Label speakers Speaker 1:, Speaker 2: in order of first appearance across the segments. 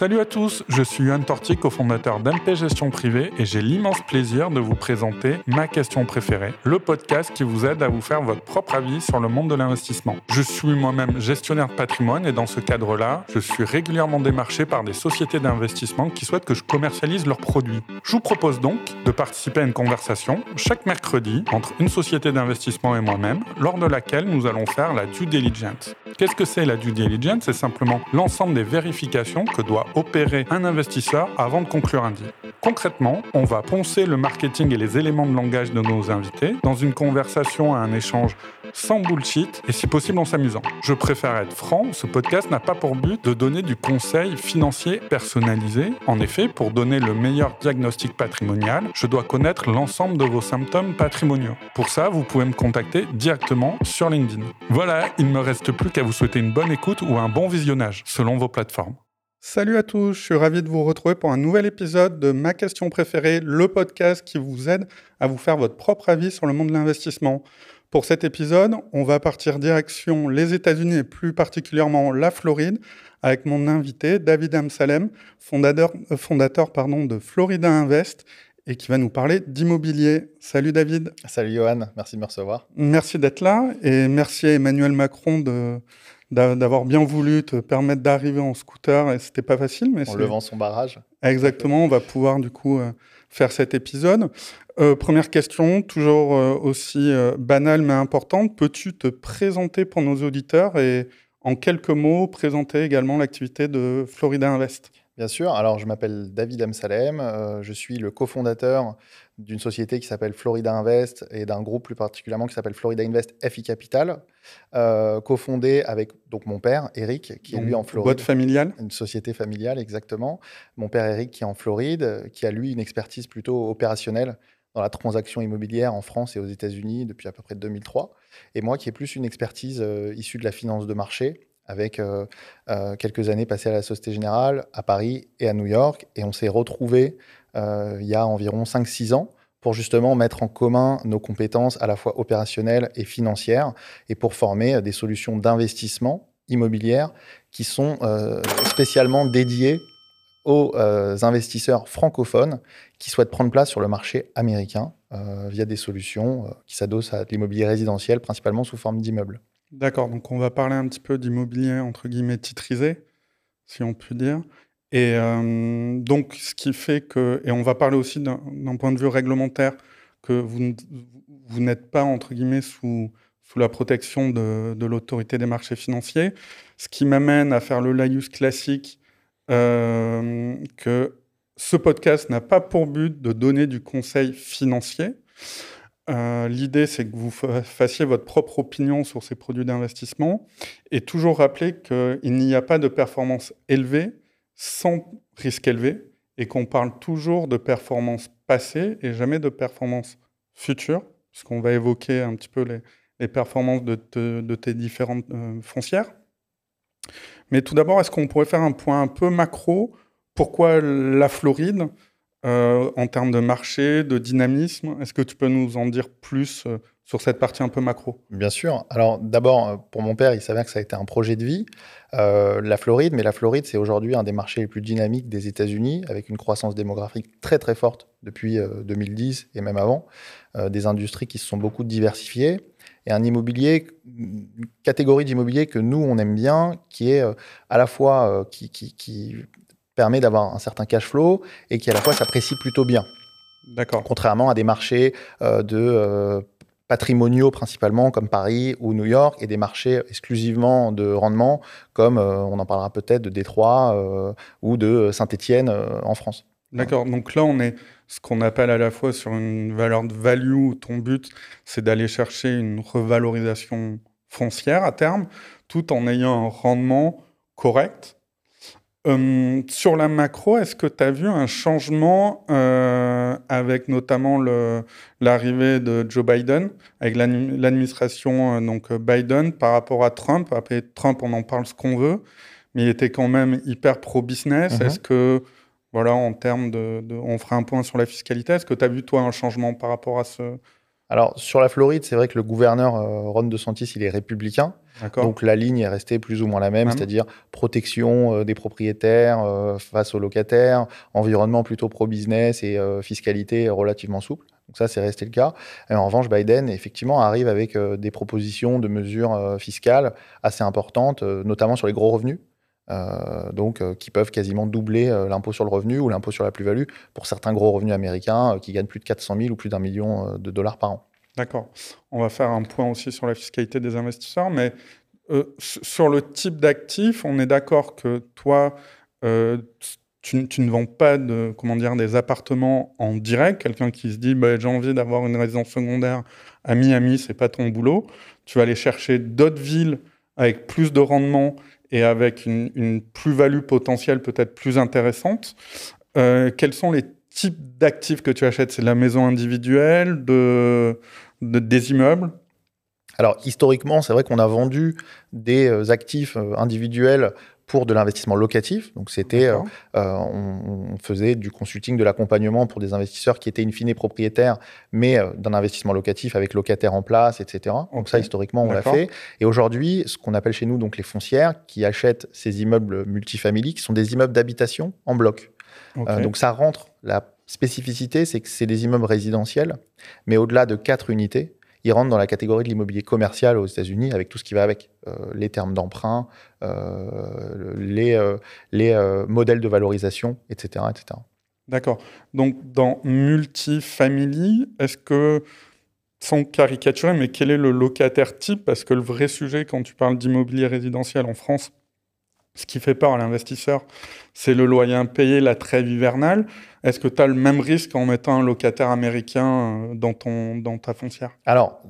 Speaker 1: Salut à tous, je suis Yohan Torti, cofondateur d'MP Gestion Privée et j'ai l'immense plaisir de vous présenter ma question préférée, le podcast qui vous aide à vous faire votre propre avis sur le monde de l'investissement. Je suis moi-même gestionnaire de patrimoine et dans ce cadre-là, je suis régulièrement démarché par des sociétés d'investissement qui souhaitent que je commercialise leurs produits. Je vous propose donc de participer à une conversation chaque mercredi entre une société d'investissement et moi-même, lors de laquelle nous allons faire la due diligence. Qu'est-ce que c'est la due diligence? C'est simplement l'ensemble des vérifications que doit opérer un investisseur avant de conclure un deal. Concrètement, on va poncer le marketing et les éléments de langage de nos invités dans une conversation à un échange sans bullshit et si possible en s'amusant. Je préfère être franc, ce podcast n'a pas pour but de donner du conseil financier personnalisé. En effet, pour donner le meilleur diagnostic patrimonial, je dois connaître l'ensemble de vos symptômes patrimoniaux. Pour ça, vous pouvez me contacter directement sur LinkedIn. Voilà, il ne me reste plus qu'à vous souhaiter une bonne écoute ou un bon visionnage selon vos plateformes. Salut à tous, je suis ravi de vous retrouver pour un nouvel épisode de Ma question préférée, le podcast qui vous aide à vous faire votre propre avis sur le monde de l'investissement. Pour cet épisode, on va partir direction les États-Unis et plus particulièrement la Floride avec mon invité David Amsalem, fondateur, euh, fondateur pardon, de Florida Invest et qui va nous parler d'immobilier. Salut David.
Speaker 2: Salut Johan, merci de me recevoir.
Speaker 1: Merci d'être là et merci à Emmanuel Macron de d'avoir bien voulu te permettre d'arriver en scooter et c'était pas facile.
Speaker 2: Mais en levant son barrage.
Speaker 1: Exactement, on va pouvoir du coup euh, faire cet épisode. Euh, première question, toujours euh, aussi banale mais importante. Peux-tu te présenter pour nos auditeurs et en quelques mots présenter également l'activité de Florida Invest?
Speaker 2: Bien sûr. Alors, je m'appelle David Amsalem. je suis le cofondateur d'une société qui s'appelle Florida Invest et d'un groupe plus particulièrement qui s'appelle Florida Invest FI Capital, euh, cofondé avec donc mon père Eric qui est lui en Floride.
Speaker 1: Boîte familiale?
Speaker 2: Une société familiale exactement. Mon père Eric qui est en Floride, qui a lui une expertise plutôt opérationnelle dans la transaction immobilière en France et aux États-Unis depuis à peu près 2003. Et moi qui ai plus une expertise euh, issue de la finance de marché avec euh, quelques années passées à la Société Générale, à Paris et à New York. Et on s'est retrouvés euh, il y a environ 5-6 ans pour justement mettre en commun nos compétences à la fois opérationnelles et financières et pour former des solutions d'investissement immobilière qui sont euh, spécialement dédiées aux euh, investisseurs francophones qui souhaitent prendre place sur le marché américain via des solutions qui s'adossent à l'immobilier résidentiel, principalement sous forme d'immeubles.
Speaker 1: D'accord, donc on va parler un petit peu d'immobilier entre guillemets titrisé, si on peut dire. Et euh, donc, ce qui fait que, et on va parler aussi d'un point de vue réglementaire, que vous, vous n'êtes pas, entre guillemets, sous, sous la protection de, de l'autorité des marchés financiers, ce qui m'amène à faire le laïus classique euh, que ce podcast n'a pas pour but de donner du conseil financier. Euh, L'idée, c'est que vous fassiez votre propre opinion sur ces produits d'investissement et toujours rappeler qu'il n'y a pas de performance élevée sans risque élevé et qu'on parle toujours de performance passée et jamais de performance future, puisqu'on va évoquer un petit peu les, performances de, tes différentes euh, foncières. Mais tout d'abord, est-ce qu'on pourrait faire un point un peu macro? Pourquoi la Floride? Euh, en termes de marché, de dynamisme Est-ce que tu peux nous en dire plus euh, sur cette partie un peu macro?
Speaker 2: Bien sûr. Alors d'abord, euh, pour mon père, il s'avère que ça a été un projet de vie. La Floride, mais la Floride, c'est aujourd'hui un des marchés les plus dynamiques des États-Unis, avec une croissance démographique très très forte depuis 2010 euh, et même avant, des industries qui se sont beaucoup diversifiées, et un immobilier, une catégorie d'immobilier que nous, on aime bien, qui est à la fois, qui permet d'avoir un certain cash flow, et qui à la fois s'apprécie plutôt bien.
Speaker 1: D'accord.
Speaker 2: Contrairement à des marchés de patrimoniaux principalement comme Paris ou New York et des marchés exclusivement de rendement comme euh, on en parlera peut-être de Détroit euh, ou de Saint-Étienne euh, en France.
Speaker 1: D'accord, donc là on est ce qu'on appelle à la fois sur une valeur de value ton but c'est d'aller chercher une revalorisation foncière à terme tout en ayant un rendement correct Hum, sur la macro, est-ce que tu as vu un changement euh, avec notamment l'arrivée de Joe Biden, avec l'administration euh, donc Biden par rapport à Trump? Après Trump, on en parle ce qu'on veut, mais il était quand même hyper pro-business. Mm-hmm. Est-ce que, voilà, en termes de, On fera un point sur la fiscalité. Est-ce que tu as vu, toi, un changement par rapport à ce,
Speaker 2: Alors, sur la Floride, c'est vrai que le gouverneur Ron DeSantis, il est républicain. Donc, la ligne est restée plus ou moins la même, c'est-à-dire protection des propriétaires face aux locataires, environnement plutôt pro-business et fiscalité relativement souple. Donc ça, c'est resté le cas. en revanche, Biden, effectivement, arrive avec des propositions de mesures fiscales assez importantes, notamment sur les gros revenus. Euh, donc euh, qui peuvent quasiment doubler euh, l'impôt sur le revenu ou l'impôt sur la plus-value pour certains gros revenus américains qui gagnent plus de 400 000 ou plus d'un million de dollars par an.
Speaker 1: D'accord. On va faire un point aussi sur la fiscalité des investisseurs, mais sur le type d'actifs, on est d'accord que toi, tu, ne vends pas comment dire, des appartements en direct. Quelqu'un qui se dit bah, j'ai envie d'avoir une résidence secondaire à Miami, c'est pas ton boulot. Tu vas aller chercher d'autres villes avec plus de rendement et avec une, plus-value potentielle peut-être plus intéressante. Euh, quels sont les types d'actifs que tu achètes? C'est de la maison individuelle, de, des immeubles?
Speaker 2: Alors historiquement, c'est vrai qu'on a vendu des euh, actifs euh, individuels pour de l'investissement locatif. Donc, c'était, euh, euh, on, faisait du consulting, de l'accompagnement pour des investisseurs qui étaient in fine propriétaires, mais euh, d'un investissement locatif avec locataires en place, etc. Donc, ça, historiquement, on l'a fait. Et aujourd'hui, ce qu'on appelle chez nous donc les foncières, qui achètent ces immeubles multifamiliques, qui sont des immeubles d'habitation en bloc. donc, ça rentre. La spécificité, c'est que c'est des immeubles résidentiels, mais au-delà de quatre unités, ils rentrent dans la catégorie de l'immobilier commercial aux États-Unis avec tout ce qui va avec, euh, les termes d'emprunt, euh, les, euh, les modèles de valorisation, etc. etc.
Speaker 1: D'accord. Donc dans multifamily, est-ce que, sans caricaturer, mais quel est le locataire type? Parce que le vrai sujet quand tu parles d'immobilier résidentiel en France, ce qui fait peur à l'investisseur, c'est le loyer impayé, la trêve hivernale. Est-ce que tu as le même risque en mettant un locataire américain euh, dans, ton, dans ta foncière?
Speaker 2: Alors,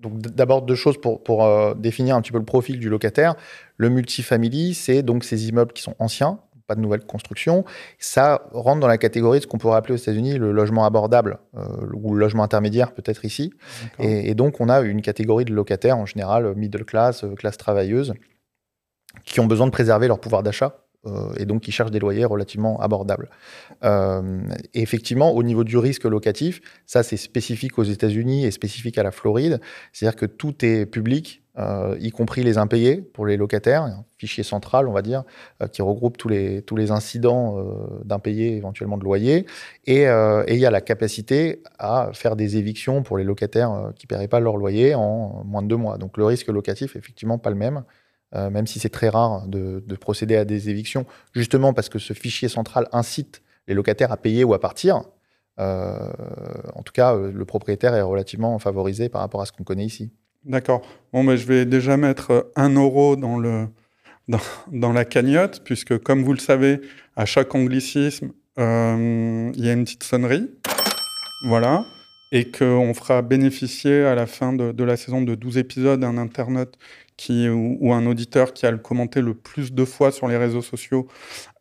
Speaker 2: d'abord deux choses pour, pour euh, définir un petit peu le profil du locataire. Le multifamily, c'est donc ces immeubles qui sont anciens, pas de nouvelles constructions. Ça rentre dans la catégorie de ce qu'on pourrait appeler aux États-Unis le logement abordable euh, ou le logement intermédiaire peut-être ici. Et, et, donc on a une catégorie de locataires en général middle class, classe travailleuse, qui ont besoin de préserver leur pouvoir d'achat euh, et donc qui cherchent des loyers relativement abordables. Euh, effectivement, au niveau du risque locatif, ça c'est spécifique aux États-Unis et spécifique à la Floride, c'est-à-dire que tout est public, euh, y compris les impayés pour les locataires, un fichier central, on va dire, qui regroupe tous les, tous les incidents d'impayés éventuellement de loyer. Et, il y a la capacité à faire des évictions pour les locataires qui ne paieraient pas leur loyer en moins de deux mois. Donc le risque locatif, effectivement, pas le même. Euh, même si c'est très rare de, procéder à des évictions, justement parce que ce fichier central incite les locataires à payer ou à partir. Euh, en tout cas, euh, le propriétaire est relativement favorisé par rapport à ce qu'on connaît ici.
Speaker 1: D'accord. Bon, mais je vais déjà mettre un euro dans, la cagnotte, puisque comme vous le savez, à chaque anglicisme, il y a une petite sonnerie. Voilà et qu'on fera bénéficier à la fin de, de, la saison de 12 épisodes un internaute qui, ou, un auditeur qui a le commenté le plus de fois sur les réseaux sociaux,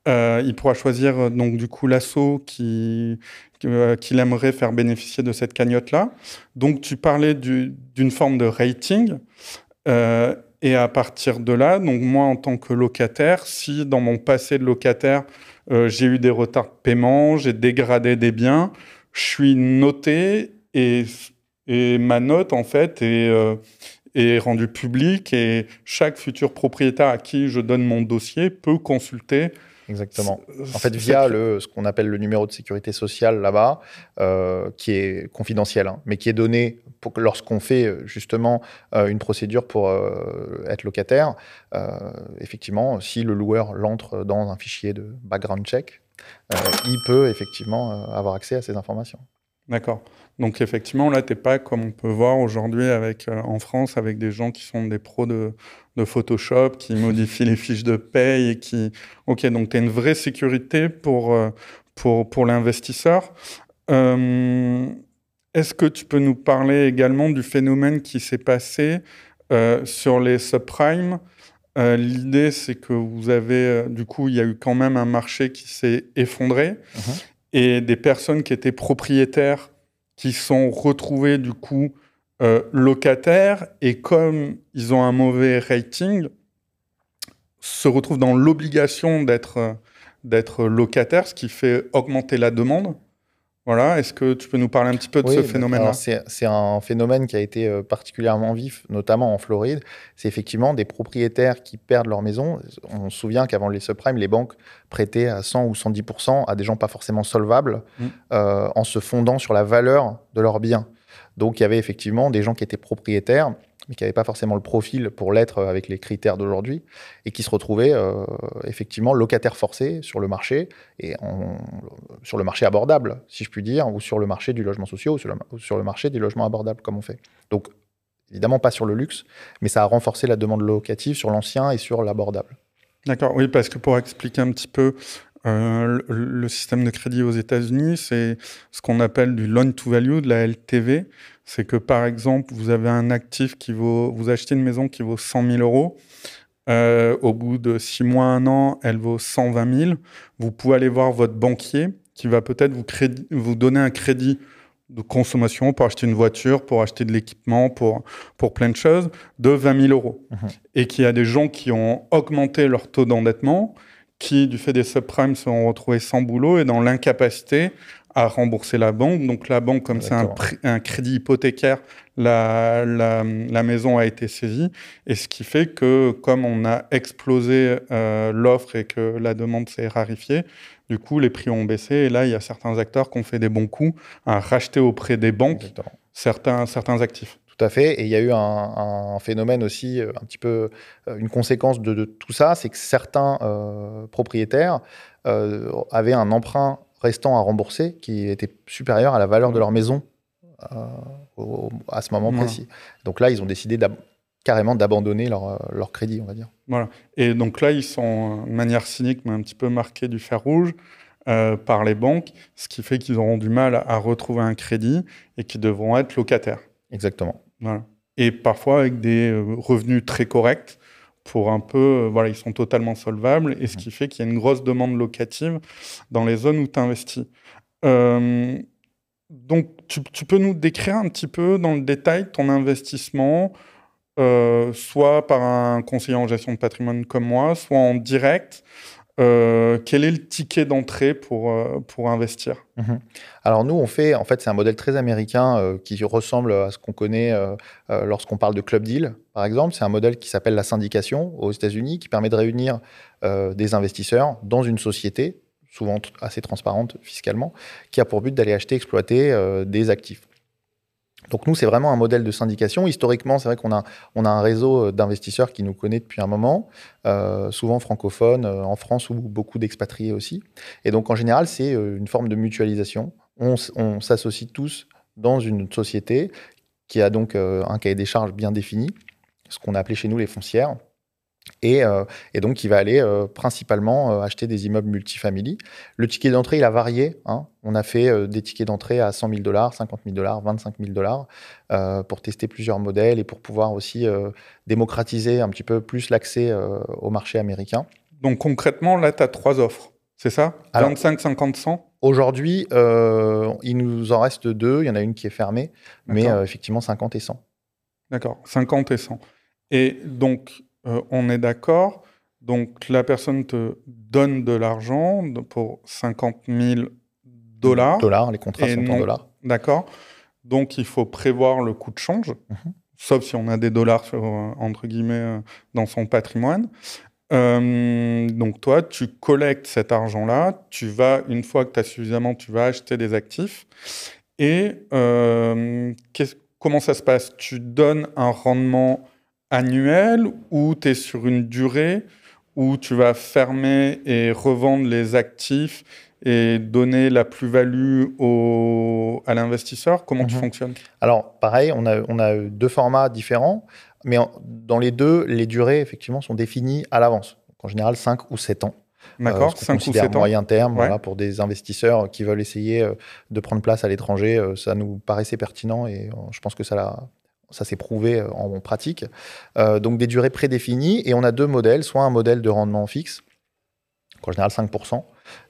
Speaker 1: euh, il pourra choisir euh, donc du coup l'assaut qui, euh, qu'il aimerait faire bénéficier de cette cagnotte-là. Donc tu parlais d'une forme de rating. et à partir de là, donc moi en tant que locataire, si dans mon passé de locataire, j'ai eu des retards de paiement, j'ai dégradé des biens, je suis noté et, et ma note en fait est est rendu public et chaque futur propriétaire à qui je donne mon dossier peut consulter.
Speaker 2: Exactement. En fait, via le, ce qu'on appelle le numéro de sécurité sociale là-bas, euh, qui est confidentiel, hein, mais qui est donné lorsqu'on fait justement euh, une procédure pour euh, être locataire. effectivement, si le loueur l'entre dans un fichier de background check, il peut effectivement avoir accès à ces informations.
Speaker 1: D'accord. Donc effectivement, là, tu n'es pas comme on peut voir aujourd'hui avec euh, en France avec des gens qui sont des pros de, Photoshop, qui modifient les fiches de paye et qui... Ok, donc tu as une vraie sécurité pour, euh, pour, pour l'investisseur. Euh, est-ce que tu peux nous parler également du phénomène qui s'est passé sur les subprimes? L'idée, c'est que vous avez, du coup, il y a eu quand même un marché qui s'est effondré. Uh-huh. Et des personnes qui étaient propriétaires qui sont retrouvés du coup euh, locataires et comme ils ont un mauvais rating, se retrouvent dans l'obligation d'être d'être locataires, ce qui fait augmenter la demande. Voilà, est-ce que tu peux nous parler un petit peu de ce phénomène-là
Speaker 2: C'est un phénomène qui a été euh, particulièrement vif, notamment en Floride. C'est effectivement des propriétaires qui perdent leur maison. On se souvient qu'avant les subprimes, les banques prêtaient à 100 ou 110% à des gens pas forcément solvables mm. euh, en se fondant sur la valeur de leurs biens. Donc il y avait effectivement des gens qui étaient propriétaires mais qui n'avaient pas forcément le profil pour l'être avec les critères d'aujourd'hui, et qui se retrouvaient euh, effectivement locataires forcés sur le marché, et sur le marché abordable, si je puis dire, ou sur le marché du logement social, ou sur le, marché du logement abordable, comme on fait. Donc, évidemment pas sur le luxe, mais ça a renforcé la demande locative sur l'ancien et sur l'abordable.
Speaker 1: D'accord, oui, parce que pour expliquer un petit peu euh, le système de crédit aux États-Unis, c'est ce qu'on appelle du loan to value, de la LTV c'est que par exemple, vous avez un actif qui vaut, vous achetez une maison qui vaut 100 000 euros. Euh, au bout de six mois, un an, elle vaut 120 000. Vous pouvez aller voir votre banquier qui va peut-être vous, vous donner un crédit de consommation pour acheter une voiture, pour acheter de l'équipement, pour, pour plein de choses, de 20 000 euros. Mhm. Et qu'il y a des gens qui ont augmenté leur taux d'endettement, qui, du fait des subprimes, se sont retrouvés sans boulot et dans l'incapacité à rembourser la banque. Donc la banque, comme c'est un, crédit hypothécaire, la, la, maison a été saisie. Et ce qui fait que comme on a explosé euh, l'offre et que la demande s'est rarifiée, du coup les prix ont baissé. Et là, il y a certains acteurs qui ont fait des bons coups à racheter auprès des banques certains, certains actifs.
Speaker 2: Tout à fait. Et il y a eu un, phénomène aussi, euh, un petit peu, euh, une conséquence de, tout ça, c'est que certains propriétaires avaient un emprunt restant à rembourser qui était supérieur à la valeur de leur maison euh, à ce moment précis. Donc là, ils ont décidé carrément d'abandonner leur, euh, leur, crédit, on va dire.
Speaker 1: Voilà. Et donc là, ils sont, de manière cynique, mais un petit peu marqués du fer rouge euh, par les banques, ce qui fait qu'ils auront du mal à retrouver un crédit et qu'ils devront être locataires.
Speaker 2: Exactement.
Speaker 1: Voilà. Et parfois avec des revenus très corrects pour un peu, euh, voilà, ils sont totalement solvables, et ce qui fait qu'il y a une grosse demande locative dans les zones où tu investis. Euh, donc, tu, peux nous décrire un petit peu dans le détail ton investissement, euh, soit par un conseiller en gestion de patrimoine comme moi, soit en direct. Euh, quel est le ticket d'entrée pour, euh, pour investir
Speaker 2: mhm. Alors nous, on fait, en fait, c'est un modèle très américain euh, qui ressemble à ce qu'on connaît lorsqu'on parle de club deal, par exemple. C'est un modèle qui s'appelle la syndication aux États-Unis, qui permet de réunir des investisseurs dans une société, souvent assez transparente fiscalement, qui a pour but d'aller acheter, exploiter des actifs. Donc nous, c'est vraiment un modèle de syndication. Historiquement, c'est vrai qu'on a, un réseau euh, d'investisseurs qui nous connaît depuis un moment, euh, souvent francophones, euh, en France ou beaucoup d'expatriés aussi. Et donc en général, c'est une forme de mutualisation. On, on s'associe tous dans une société qui a donc un cahier des charges bien défini, ce qu'on a appelé chez nous les foncières. Euh, et, donc, il va aller euh, principalement euh, acheter des immeubles multifamily. Le ticket d'entrée, il a varié. Hein. On a fait des tickets d'entrée à 100 000 dollars, 50 000 dollars, 25 000 dollars pour tester plusieurs modèles et pour pouvoir aussi démocratiser un petit peu plus l'accès au marché américain.
Speaker 1: Donc, concrètement, là, tu as trois offres. C'est ça? 25, 50, 100
Speaker 2: Aujourd'hui, il nous en reste deux. Il y en a une qui est fermée, mais effectivement 50 et 100.
Speaker 1: D'accord, 50 et 100. Et donc, euh, on est d'accord. Donc la personne te donne de l'argent pour 50 000 dollars.
Speaker 2: Dollars, les contrats sont en dollars.
Speaker 1: D'accord. Donc il faut prévoir le coût de change, mhm. sauf si on a des dollars euh, entre guillemets euh, dans son patrimoine. donc toi, tu collectes cet argent-là, tu vas, une fois que tu as suffisamment, tu vas acheter des actifs. Et comment ça se passe? Tu donnes un rendement annuel ou tu es sur une durée où tu vas fermer et revendre les actifs et donner la plus-value à l'investisseur? Comment tu mhm. fonctionnes?
Speaker 2: Alors, pareil, on a, on a deux formats différents, mais dans les deux, les durées, effectivement, sont définies à l'avance. En général, 5 ou 7 ans.
Speaker 1: D'accord,
Speaker 2: euh, 5 ou 7 ans. moyen terme, voilà, pour des investisseurs qui veulent essayer euh, de prendre place à l'étranger, euh, ça nous paraissait pertinent et je pense que ça l'a ça s'est prouvé euh, en pratique. Euh, donc des durées prédéfinies. Et on a deux modèles, soit un modèle de rendement fixe, en général 5%,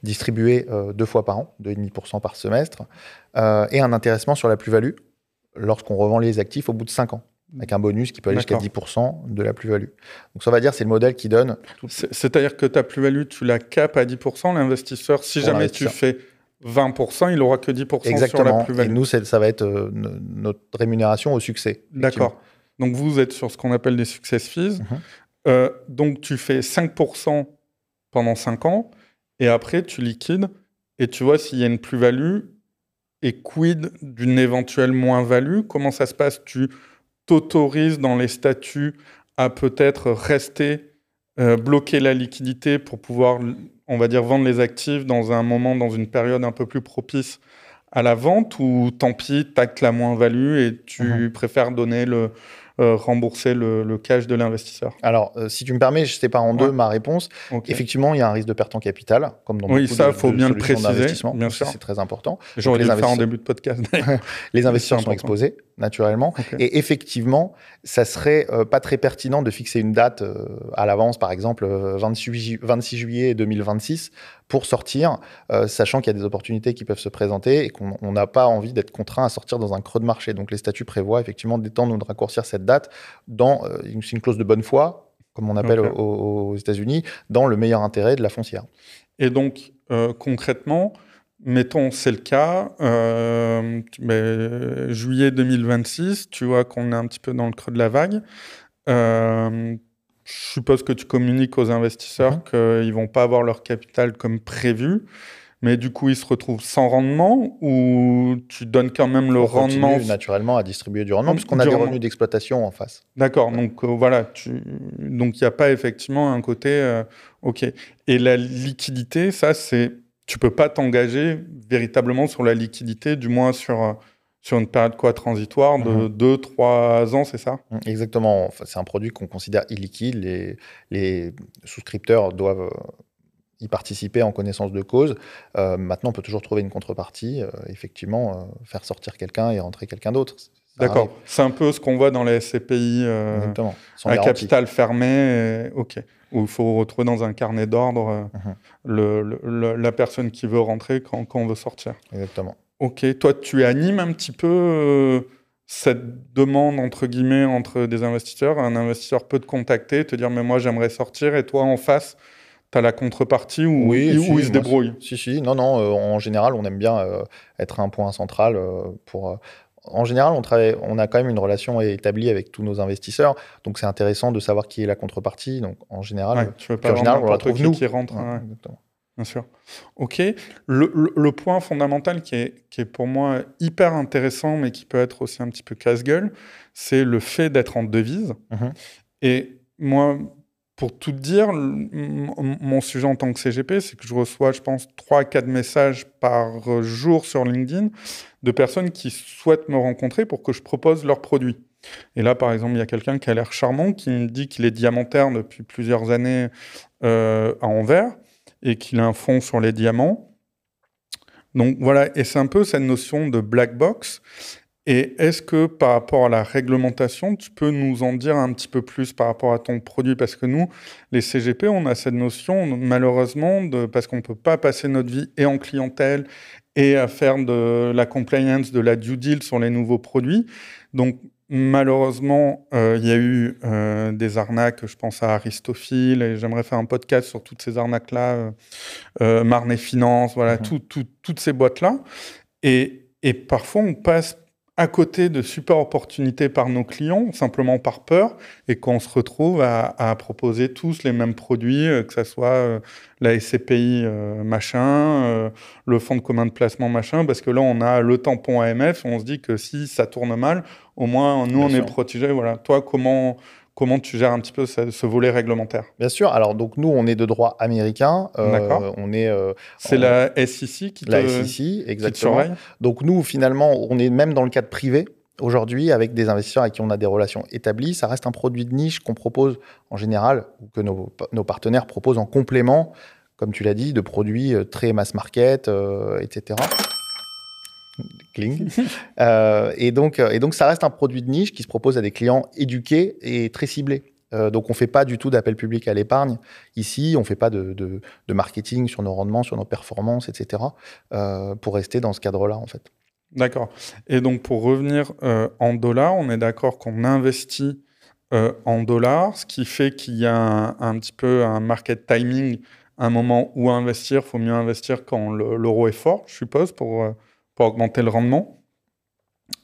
Speaker 2: distribué euh, deux fois par an, 2,5% par semestre, et un intéressement sur la plus-value lorsqu'on revend les actifs au bout de 5 ans avec un bonus qui peut aller jusqu'à 10% de la plus-value. Donc ça va dire c'est le modèle qui donne...
Speaker 1: C'est-à-dire que ta plus-value, tu la capes à 10%, l'investisseur, si jamais tu fais 20%, il aura que 10%
Speaker 2: Exactement.
Speaker 1: sur la plus-value.
Speaker 2: Et nous, ça va être euh, notre rémunération au succès.
Speaker 1: D'accord. Donc vous êtes sur ce qu'on appelle des success fees. Mhm. Euh, donc tu fais 5% pendant 5 ans et après tu liquides et tu vois s'il y a une plus-value et quid d'une éventuelle moins-value. Comment ça se passe? Tu t'autorises dans les statuts à peut-être rester, euh, bloquer la liquidité pour pouvoir, on va dire, vendre les actifs dans un moment, dans une période un peu plus propice à la vente ou tant pis, t'actes la moins-value et tu mhm. préfères donner le, euh, rembourser le, cash de l'investisseur
Speaker 2: Alors, euh, si tu me permets, je sépare en deux ma réponse. Effectivement, il y a un risque de perte en capital, comme dans
Speaker 1: oui, ça, il faut bien le préciser.
Speaker 2: Bien sûr, c'est très important.
Speaker 1: J'aurais dû le faire en début de podcast.
Speaker 2: les investisseurs sont exposés naturellement. Et effectivement, ça serait euh, pas très pertinent de fixer une date à l'avance, par exemple 26, 26, juillet 2026, pour sortir, sachant qu'il y a des opportunités qui peuvent se présenter et qu'on n'a pas envie d'être contraint à sortir dans un creux de marché. Donc les statuts prévoient effectivement d'étendre ou de raccourcir cette date dans euh, une, clause de bonne foi, comme on appelle aux, États-Unis, dans le meilleur intérêt de la foncière.
Speaker 1: Et donc, euh, concrètement, mettons, c'est le cas, euh, juillet 2026, tu vois qu'on est un petit peu dans le creux de la vague. Je suppose que tu communiques aux investisseurs mhm. qu'ils ne vont pas avoir leur capital comme prévu mais du coup, ils se retrouvent sans rendement ou tu donnes quand même le rendement
Speaker 2: naturellement à distribuer du rendement puisqu'on a des revenus d'exploitation en face.
Speaker 1: D'accord, donc euh, voilà, tu... donc il n'y a pas effectivement un côté euh, OK. Et la liquidité, ça c'est tu peux pas t'engager véritablement sur la liquidité, du moins sur euh, sur une période quoi transitoire de 2-3 mhm. ans, c'est ça?
Speaker 2: Mmh, Exactement. c'est un produit qu'on considère illiquide. Les, les souscripteurs doivent y participer en connaissance de cause. Euh, maintenant, on peut toujours trouver une contrepartie, euh, effectivement, euh, faire sortir quelqu'un et rentrer quelqu'un d'autre.
Speaker 1: D'accord. C'est un peu ce qu'on voit dans les SCPI à capital fermé, ok, où il faut retrouver dans un carnet d'ordre mhm. la personne qui veut rentrer quand, quand, on veut sortir.
Speaker 2: Exactement.
Speaker 1: Ok. Toi, tu animes un petit peu cette demande entre guillemets entre des investisseurs. Un investisseur peut te contacter, te dire mais moi j'aimerais sortir, et toi en face tu as la contrepartie ou oui, il se débrouille?
Speaker 2: Si, si, non, non, euh, en général, on aime bien euh, être un point central euh, pour. en général, on, travaille, on a quand même une relation établie avec tous nos investisseurs, donc c'est intéressant de savoir qui est la contrepartie. Donc en général,
Speaker 1: tu veux pas en général on la trouve nous. Qui rentre, Bien sûr. Ok. Le, point fondamental qui est, qui est, pour moi hyper intéressant, mais qui peut être aussi un petit peu casse-gueule, c'est le fait d'être en devise. Mhm. Et moi, pour tout dire, mon sujet en tant que CGP, c'est que je reçois, je pense, 3 à 4 messages par jour sur LinkedIn de personnes qui souhaitent me rencontrer pour que je propose leurs produits. Et là, par exemple, il y a quelqu'un qui a l'air charmant, qui me dit qu'il est diamantaire depuis plusieurs années euh, à Anvers et qu'il a un fonds sur les diamants. Donc voilà, et c'est un peu cette notion de black box. Et est-ce que par rapport à la réglementation, tu peux nous en dire un petit peu plus par rapport à ton produit? Parce que nous, les CGP, on a cette notion, malheureusement, de, parce qu'on ne peut pas passer notre vie et en clientèle et à faire de la compliance, de la due deal sur les nouveaux produits. Donc, malheureusement, euh, il y a eu euh, des arnaques, je pense à Aristophile, et j'aimerais faire un podcast sur toutes ces arnaques-là, euh, euh Marne Finance, voilà, mmh toutes ces boîtes-là. Et, et parfois, on passe à côté de super opportunités par nos clients, simplement par peur, et qu'on se retrouve à, proposer tous les mêmes produits, euh, que ce soit euh, la SCPI euh, machin, le fonds de commun de placement machin, parce que là, on a le tampon AMF, on se dit que si ça tourne mal, au moins, nous, on est protégés. Voilà. Toi, comment, Comment tu gères un petit peu ce, volet réglementaire?
Speaker 2: Bien sûr. Alors, donc, nous, on est de droit américain.
Speaker 1: Euh, D'accord.
Speaker 2: On est. Euh,
Speaker 1: c'est la SEC qui te,
Speaker 2: la SEC, exactement. donc, nous, finalement, on est même dans le cadre privé. Aujourd'hui, avec des investisseurs avec qui on a des relations établies, ça reste un produit de niche qu'on propose en général, ou que nos, nos, partenaires proposent en complément, comme tu l'as dit, de produits euh, très mass market, etc. Kling. Euh, et, donc, euh, et donc, ça reste un produit de niche qui se propose à des clients éduqués et très ciblés. Euh, donc, on ne fait pas du tout d'appel public à l'épargne. Ici, on ne fait pas de, marketing sur nos rendements, sur nos performances, etc. pour rester dans ce cadre-là, en fait.
Speaker 1: D'accord. Et donc, pour revenir en dollars, on est d'accord qu'on investit en dollars, ce qui fait qu'il y a un, petit peu un market timing un moment où investir, il faut mieux investir quand l'euro est fort, je suppose, pour, pour augmenter le rendement.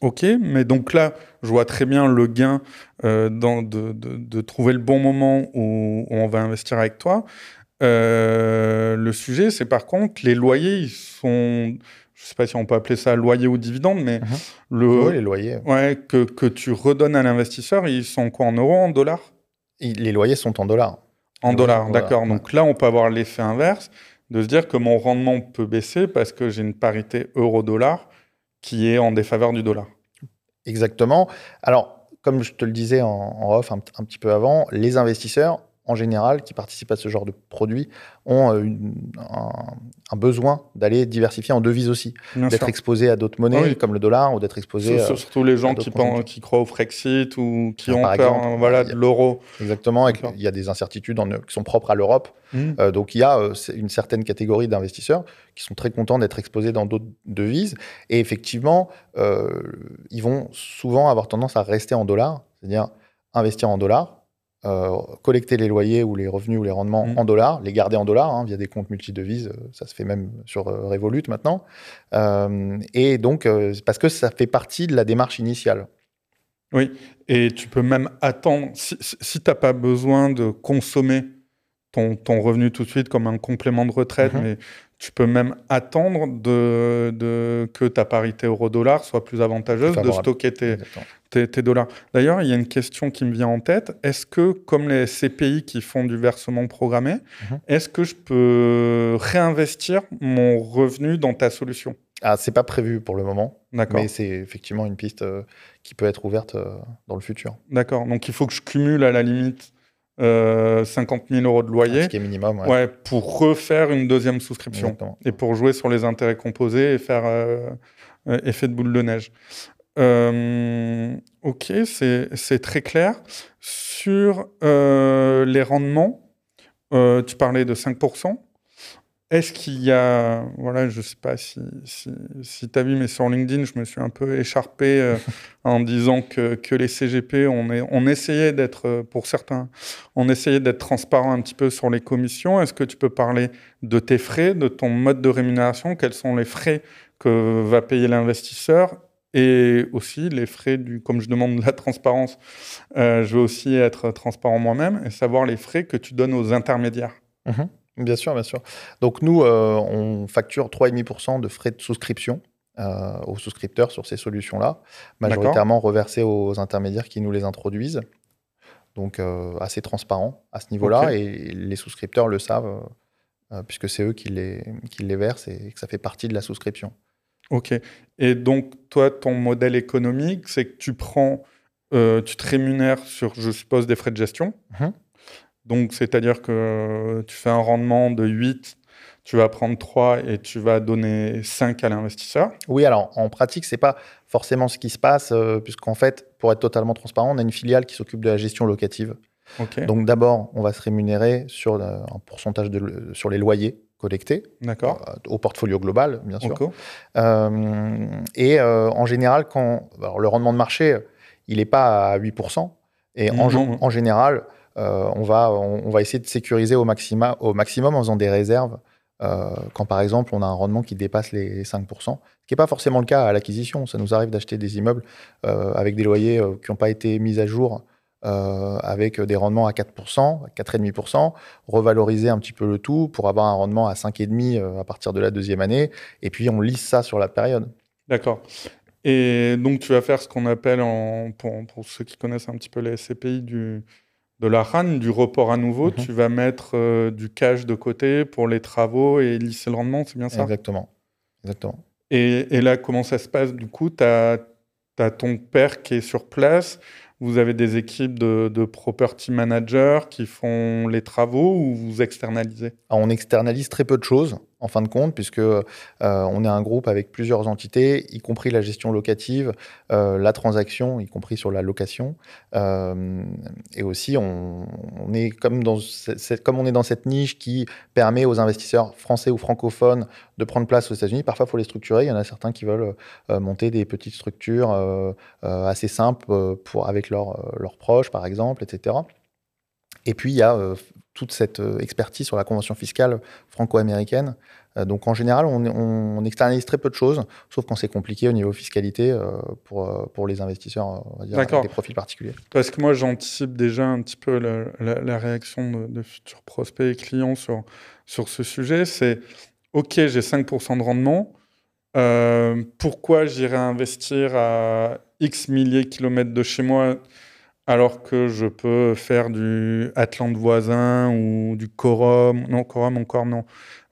Speaker 1: Ok, mais donc là, je vois très bien le gain euh, dans, de, de, trouver le bon moment où, on va investir avec toi. Euh, le sujet, c'est par contre, les loyers, ils sont, je sais pas si on peut appeler ça loyer ou dividende, mais
Speaker 2: Mhm.
Speaker 1: le,
Speaker 2: Oui, les loyers.
Speaker 1: ouais, que, que tu redonnes à l'investisseur, ils sont quoi en euros, en dollars?
Speaker 2: Les loyers sont en dollars.
Speaker 1: En dollars, d'accord. Donc là, on peut avoir l'effet inverse de se dire que mon rendement peut baisser parce que j'ai une parité euro-dollar qui est en défaveur du dollar.
Speaker 2: Exactement. Alors, comme je te le disais en, off un petit peu avant, les investisseurs, en général, qui participent à ce genre de produits, ont euh, une- un, un besoin d'aller diversifier en devises aussi, d'être exposés à d'autres monnaies
Speaker 1: oui.
Speaker 2: comme le dollar ou d'être exposés. Euh,
Speaker 1: Surtout les gens qui, pensent, croient au Frexit ou qui
Speaker 2: Ah,
Speaker 1: ont peur
Speaker 2: exemple,
Speaker 1: hein, voilà,
Speaker 2: il a-
Speaker 1: de l'euro.
Speaker 2: exactement, et qu'il y a des incertitudes en- qui sont propres à l'Europe.
Speaker 1: Mhm.
Speaker 2: Euh, donc il y a euh, une certaine catégorie d'investisseurs qui sont très contents d'être exposés dans d'autres devises. Et effectivement, ils vont souvent avoir tendance à rester en dollars, c'est-à-dire investir en dollars, euh, collecter les loyers ou les revenus ou les rendements
Speaker 1: Mhm.
Speaker 2: en dollars, les garder en dollars hein, via des comptes multidevises. euh, ça se fait même sur euh, Revolut maintenant. Euh, et donc, parce que ça fait partie de la démarche initiale.
Speaker 1: Oui, et tu peux même attendre, si, si, tu n'as pas besoin de consommer ton, ton revenu tout de suite comme un complément de retraite,
Speaker 2: Mhm.
Speaker 1: mais tu peux même attendre de, de- que ta parité euro-dollar soit plus avantageuse, de stocker tes,
Speaker 2: Exactement.
Speaker 1: tes, tes dollars. D'ailleurs, il y a une question qui me vient en tête. Est-ce que, comme les CPI qui font du versement programmé,
Speaker 2: Mhm.
Speaker 1: est-ce que je peux réinvestir mon revenu dans ta solution?
Speaker 2: Ah, c'est pas prévu pour le moment,
Speaker 1: D'accord.
Speaker 2: mais c'est effectivement une piste euh, qui peut être ouverte euh, dans le futur.
Speaker 1: D'accord. Donc, il faut que je cumule à la limite euh, 50 000 euros de loyer
Speaker 2: Ce qui est minimum. ouais.
Speaker 1: ouais, pour refaire une deuxième souscription
Speaker 2: Exactement.
Speaker 1: et pour jouer sur les intérêts composés et faire euh, euh, effet de boule de neige. Euh, ok, c'est c'est très clair. Sur euh, les rendements, euh, tu parlais de 5%. Est-ce qu'il y a, voilà, je sais pas si, si, si tu as vu, mais sur LinkedIn, je me suis un peu écharpé euh, en disant que, que les CGP, on, est, on essayait d'être, euh, pour certains, on essayait d'être transparent un petit peu sur les commissions. Est-ce que tu peux parler de tes frais, de ton mode de rémunération? Quels sont les frais que va payer l'investisseur? Et aussi les frais du, comme je demande de la transparence, euh, je veux aussi être transparent moi-même et savoir les frais que tu donnes aux intermédiaires.
Speaker 2: Mhm. Bien sûr, bien sûr. Donc nous, euh, on facture 3,5% de frais de souscription euh, aux souscripteurs sur ces solutions-là, majoritairement reversés aux intermédiaires qui nous les introduisent. Donc euh, assez transparent à ce niveau-là, et les souscripteurs le savent, puisque c'est eux qui les, qui les versent et que ça fait partie de la souscription.
Speaker 1: Ok. Et donc, toi, ton modèle économique, c'est que tu prends, tu te rémunères sur, je suppose, des frais de gestion.
Speaker 2: Mhm.
Speaker 1: Donc, c'est-à-dire que tu fais un rendement de 8, tu vas prendre 3 et tu vas donner 5 à l'investisseur.
Speaker 2: Oui, alors en pratique, c'est pas forcément ce qui se passe, euh, puisqu'en fait, pour être totalement transparent, on a une filiale qui s'occupe de la gestion locative. Donc d'abord, on va se rémunérer sur euh, un pourcentage de, sur les loyers collectés,
Speaker 1: D'accord.
Speaker 2: euh, au portfolio global, bien sûr.
Speaker 1: Ok.
Speaker 2: Euh, et euh, en général, quand alors, le rendement de marché, il n'est pas à 8%. Et en, en général, euh, on, va, on, va essayer de sécuriser au, maximum en faisant des réserves. euh, quand par exemple, on a un rendement qui dépasse les 5%, ce qui n'est pas forcément le cas à l'acquisition. Ça nous arrive d'acheter des immeubles euh, avec des loyers euh, qui n'ont pas été mis à jour euh, avec des rendements à 4%, à 4,5%, revaloriser un petit peu le tout pour avoir un rendement à 5,5% euh, à partir de la deuxième année. Et puis, on lisse ça sur la période.
Speaker 1: D'accord. Et donc, tu vas faire ce qu'on appelle, en, pour, pour ceux qui connaissent un petit peu les SCPI, du, de la RAN, du report à nouveau.
Speaker 2: Mhm.
Speaker 1: Tu vas mettre euh, du cash de côté pour les travaux et lisser le rendement, c'est bien ça?
Speaker 2: Exactement. Exactement.
Speaker 1: Et, et là, comment ça se passe? Du coup, tu as, ton père qui est sur place, vous avez des équipes de, de property managers qui font les travaux ou vous externalisez?
Speaker 2: On externalise très peu de choses, en fin de compte, puisque euh, on est un groupe avec plusieurs entités, y compris la gestion locative, euh, la transaction, y compris sur la location. Euh, et aussi, on, est comme, on est dans cette niche qui permet aux investisseurs français ou francophones de prendre place aux États-Unis, parfois il faut les structurer. Il y en a certains qui veulent monter des petites structures assez simples avec leurs proches, par exemple, etc. Et puis, il y a toute cette expertise sur la convention fiscale franco-américaine. donc en général, on, externalise très peu de choses, sauf quand c'est compliqué au niveau fiscalité pour, pour les investisseurs, on va dire, avec des profils particuliers.
Speaker 1: Parce que moi, j'anticipe déjà un petit peu la, réaction de, de, futurs prospects et clients sur, sur ce sujet. C'est OK, j'ai 5% de rendement. pourquoi j'irais investir à X milliers de kilomètres de chez moi alors que je peux faire du Atlante voisin ou du Corum. Non, Corum encore non.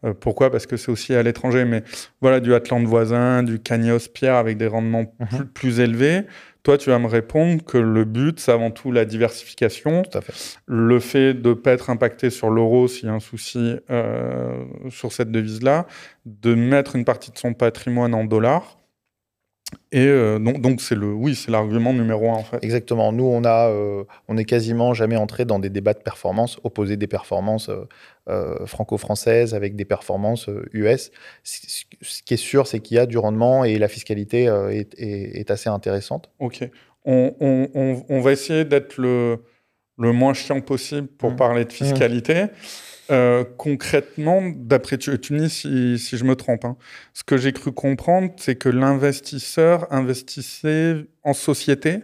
Speaker 1: Euh, pourquoi? Parce que c'est aussi à l'étranger. Mais voilà, du Atlante voisin, du Cagnos Pierre avec des rendements mhm. plus, élevés. Toi, tu vas me répondre que le but, c'est avant tout la diversification.
Speaker 2: Tout à fait.
Speaker 1: Le fait de ne pas être impacté sur l'euro s'il y a un souci euh, sur cette devise-là. De mettre une partie de son patrimoine en dollars et euh, donc, c'est le, oui, c'est l'argument numéro un en fait.
Speaker 2: Exactement. Nous, on a, euh, on est quasiment jamais entré dans des débats de performance, opposer des performances euh, franco-françaises avec des performances US. Ce qui est sûr, c'est qu'il y a du rendement et la fiscalité est, assez intéressante.
Speaker 1: Ok. On, on, on va essayer d'être le, le moins chiant possible pour mmh. parler de fiscalité. Mmh. Euh, concrètement, d'après tu, si, je me trompe, hein, ce que j'ai cru comprendre, c'est que l'investisseur investissait en société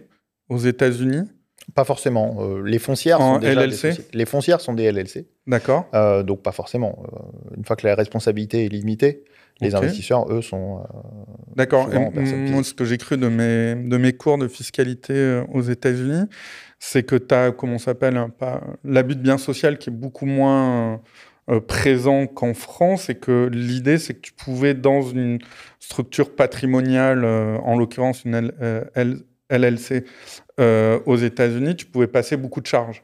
Speaker 1: aux États-Unis.
Speaker 2: Pas forcément. Euh, les foncières
Speaker 1: en
Speaker 2: sont déjà
Speaker 1: LLC.
Speaker 2: Des les foncières sont des LLC.
Speaker 1: D'accord.
Speaker 2: Euh, donc pas forcément. une fois que la responsabilité est limitée, les investisseurs, eux, sont.
Speaker 1: D'accord. Moi, ce que j'ai cru de mes, de mes cours de fiscalité aux États-Unis, c'est que tu as, comment s'appelle, l'abus de bien social qui est beaucoup moins euh, présent qu'en France et que l'idée, c'est que tu pouvais, dans une structure patrimoniale, euh, en l'occurrence une LLC euh, aux États-Unis, tu pouvais passer beaucoup de charges.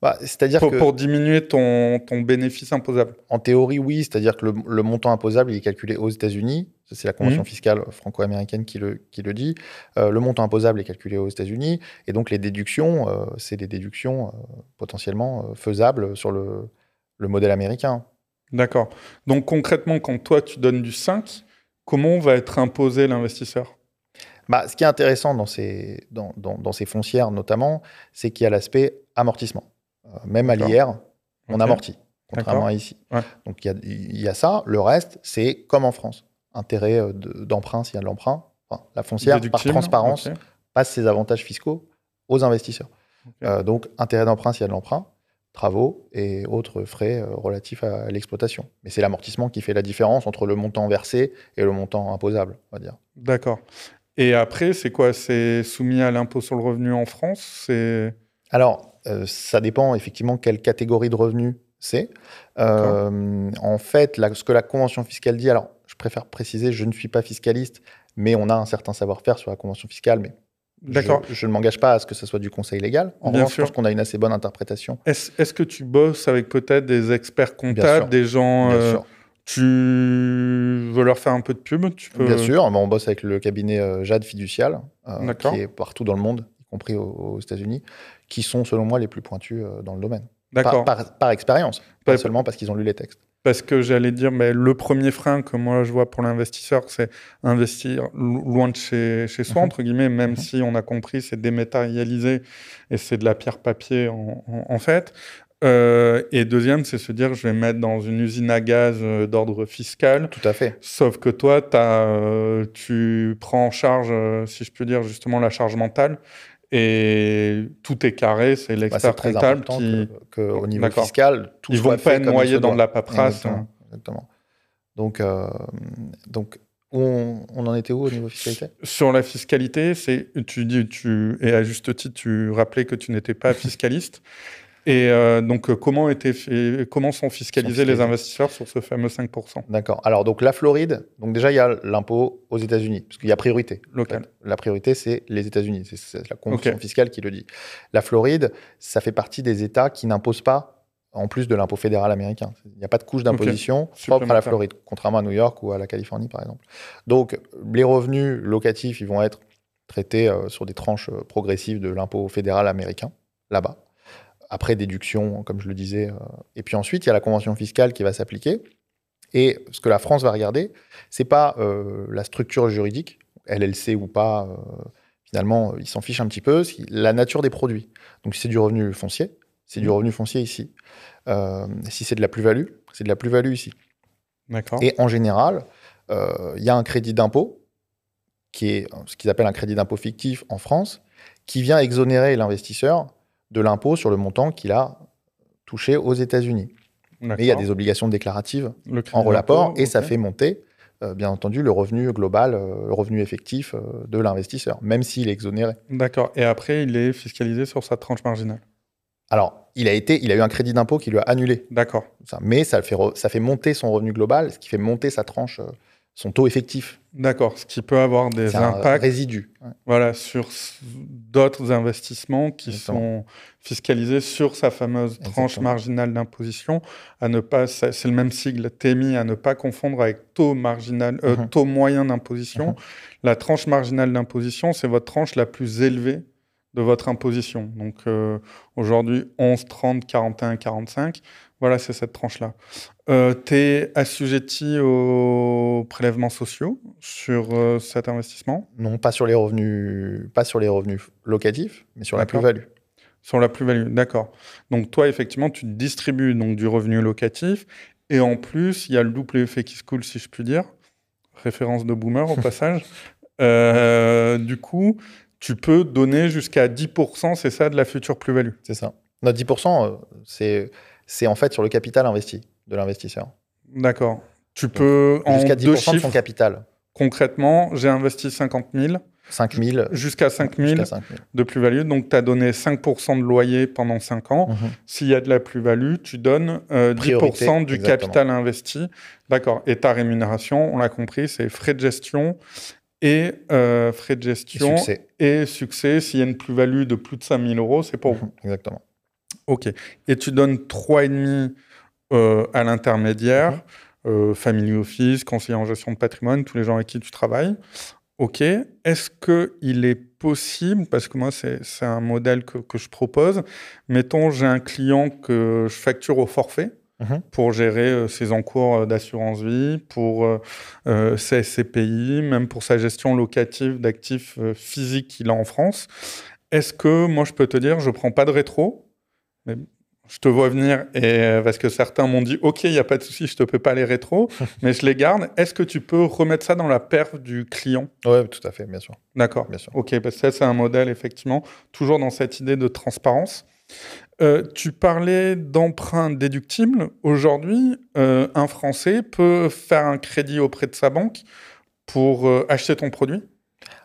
Speaker 2: Bah, c'est-à-dire
Speaker 1: pour, pour, diminuer ton, ton, bénéfice imposable.
Speaker 2: En théorie, oui. C'est-à-dire que le, montant imposable il est calculé aux États-Unis. C'est la convention mmh. fiscale franco-américaine qui le, qui le dit. Euh, le montant imposable est calculé aux États-Unis. Et donc, les déductions, euh, c'est des déductions euh, potentiellement faisables sur le, le modèle américain.
Speaker 1: D'accord. Donc, concrètement, quand toi, tu donnes du 5, comment va être imposé l'investisseur?
Speaker 2: Bah, ce qui est intéressant dans ces, dans, dans, dans ces foncières notamment, c'est qu'il y a l'aspect amortissement. Euh, même à l'IR, on amortit, contrairement à ici. Donc il y, a ça. Le reste, c'est comme en France. Intérêt euh, d'emprunt s'il y a de l'emprunt. la foncière, par transparence, passe ses avantages fiscaux aux investisseurs. Euh, donc intérêt d'emprunt s'il y a de l'emprunt, travaux et autres frais relatifs à l'exploitation. Mais c'est l'amortissement qui fait la différence entre le montant versé et le montant imposable, on va dire.
Speaker 1: D'accord. Et après, c'est quoi? C'est soumis à l'impôt sur le revenu en France? C'est
Speaker 2: alors, euh, ça dépend effectivement quelle catégorie de revenus c'est. Euh, en fait, ce que la convention fiscale dit, alors je préfère préciser, je ne suis pas fiscaliste, mais on a un certain savoir-faire sur la convention fiscale, mais D'accord. Je, ne m'engage pas à ce que ce soit du conseil légal. En revanche, je pense qu'on a une assez bonne interprétation.
Speaker 1: Est-ce, que tu bosses avec peut-être des experts comptables, des gens euh, Tu veux leur faire un peu de pub tu peux...
Speaker 2: Bien sûr, on bosse avec le cabinet Jade Fiducial, qui est partout dans le monde, y compris aux États-Unis, qui sont, selon moi, les plus pointus euh, dans le domaine. D'accord. Par, expérience, pas, seulement parce qu'ils ont lu les textes.
Speaker 1: Parce que j'allais dire, mais le premier frein que moi je vois pour l'investisseur, c'est investir loin de chez, chez soi, mhm. entre guillemets, même mhm. si on a compris, c'est dématérialisé et c'est de la pierre papier en, en, fait. Euh, et deuxième, c'est se dire, je vais mettre dans une usine à gaz euh, d'ordre fiscal.
Speaker 2: Tout à fait.
Speaker 1: Sauf que toi, as, tu prends en charge, si je peux dire, justement la charge mentale. Et tout est carré, c'est bah, l'expert comptable qui.
Speaker 2: Que, au niveau fiscal,
Speaker 1: tout Ils vont pas être noyés dans de la paperasse.
Speaker 2: Exactement. Donc, euh, donc où on, on, en était où au niveau fiscalité?
Speaker 1: Sur la fiscalité, c'est tu dis tu et à juste titre tu rappelais que tu n'étais pas fiscaliste. Et euh, donc, euh, comment, était fait, comment sont fiscalisés les investisseurs sur ce fameux 5%
Speaker 2: D'accord. Alors, donc la Floride, donc déjà, il y a l'impôt aux États-Unis, parce qu'il y a priorité.
Speaker 1: Local.
Speaker 2: La priorité, c'est les États-Unis. C'est la convention fiscale qui le dit. La Floride, ça fait partie des États qui n'imposent pas en plus de l'impôt fédéral américain. Il n'y a pas de couche d'imposition propre à la Floride, contrairement à New York ou à la Californie, par exemple. Donc, les revenus locatifs, ils vont être traités euh, sur des tranches progressives de l'impôt fédéral américain, là-bas après déduction, comme je le disais. Euh, et puis ensuite, il y a la convention fiscale qui va s'appliquer. Et ce que la France va regarder, c'est pas euh, la structure juridique, LLC ou pas. Euh, finalement, ils s'en fichent un petit peu. La nature des produits. Donc, si c'est du revenu foncier, c'est du revenu foncier ici. Euh, si c'est de la plus-value, c'est de la plus-value ici.
Speaker 1: D'accord.
Speaker 2: Et en général, il y a un crédit d'impôt, qui est ce qu'ils appellent un crédit d'impôt fictif en France, qui vient exonérer l'investisseur de l'impôt sur le montant qu'il a touché aux États-Unis. Mais il y a des obligations déclaratives
Speaker 1: Le
Speaker 2: en relapport
Speaker 1: d'impôt,
Speaker 2: et ça fait monter, euh, bien entendu, le revenu global, euh, le revenu effectif euh, de l'investisseur, même s'il est exonéré.
Speaker 1: D'accord. Et après, il est fiscalisé sur sa tranche marginale.
Speaker 2: Alors, il a, été, il a eu un crédit d'impôt qui lui a annulé
Speaker 1: D'accord.
Speaker 2: mais ça, fait ça fait monter son revenu global, ce qui fait monter sa tranche, son taux effectif.
Speaker 1: D'accord. Ce qui peut avoir des impacts
Speaker 2: résidu. Ouais.
Speaker 1: voilà, sur d'autres investissements qui
Speaker 2: Exactement.
Speaker 1: sont fiscalisés sur sa fameuse tranche
Speaker 2: Exactement.
Speaker 1: marginale d'imposition. À ne pas, c'est le même sigle TMI, à ne pas confondre avec taux marginal, euh,
Speaker 2: Mhm.
Speaker 1: taux moyen d'imposition.
Speaker 2: Mhm.
Speaker 1: La tranche marginale d'imposition, c'est votre tranche la plus élevée de votre imposition. Donc euh, aujourd'hui, 11, 30, 41, 45. Voilà, c'est cette tranche-là. Euh, tu es assujetti aux prélèvements sociaux sur euh, cet investissement?
Speaker 2: Non pas sur les revenus, pas sur les revenus locatifs, mais sur la plus-value.
Speaker 1: Sur la plus-value, d'accord. Donc toi, effectivement, tu distribues donc du revenu locatif et en plus, il y a le double effet qui se coule, si je puis dire. Référence de boomer au passage. Euh, du coup, tu peux donner jusqu'à 10%, c'est ça, de la future plus-value?
Speaker 2: C'est ça. Notre 10%, euh, c'est c'est en fait sur le capital investi de l'investisseur.
Speaker 1: D'accord. Tu peux, en
Speaker 2: Jusqu'à
Speaker 1: deux
Speaker 2: 10% de son
Speaker 1: chiffres,
Speaker 2: capital.
Speaker 1: concrètement, j'ai investi 50 000
Speaker 2: 5 000
Speaker 1: jusqu'à 5 000
Speaker 2: jusqu'à 5 000.
Speaker 1: de plus-value. Donc, tu as donné 5% de loyer pendant 5 ans.
Speaker 2: Mhm.
Speaker 1: S'il y a de la plus-value, tu donnes euh, 10%
Speaker 2: Priorité,
Speaker 1: du
Speaker 2: exactement.
Speaker 1: capital investi. D'accord. Et ta rémunération, on l'a compris, c'est frais de gestion et euh, frais de
Speaker 2: Et
Speaker 1: gestion
Speaker 2: succès.
Speaker 1: et succès. S'il y a une plus-value de plus de 5 000 euros, c'est pour vous.
Speaker 2: Mhm, Exactement.
Speaker 1: OK. Et tu donnes 3,5 euh, à l'intermédiaire,
Speaker 2: Mhm.
Speaker 1: euh, family office, conseiller en gestion de patrimoine, tous les gens avec qui tu travailles. OK. Est-ce qu'il est possible, parce que moi, c'est c'est un modèle que, que je propose, mettons, j'ai un client que je facture au forfait
Speaker 2: Mhm.
Speaker 1: pour gérer euh, ses encours euh, d'assurance vie, pour euh, ses SCPI, même pour sa gestion locative d'actifs euh, physiques qu'il a en France. Est-ce que moi, je peux te dire, je prends pas de rétro, mais je te vois venir et parce que certains m'ont dit OK, il n'y a pas de souci, je te peux pas les rétro, mais je les garde. Est-ce que tu peux remettre ça dans la perf du client?
Speaker 2: Oui, tout à fait, bien sûr.
Speaker 1: D'accord.
Speaker 2: Bien sûr.
Speaker 1: Ok, parce que ça, c'est un modèle, effectivement, toujours dans cette idée de transparence. Euh, tu parlais d'emprunt déductible. Aujourd'hui, euh, un Français peut faire un crédit auprès de sa banque pour euh, acheter ton produit?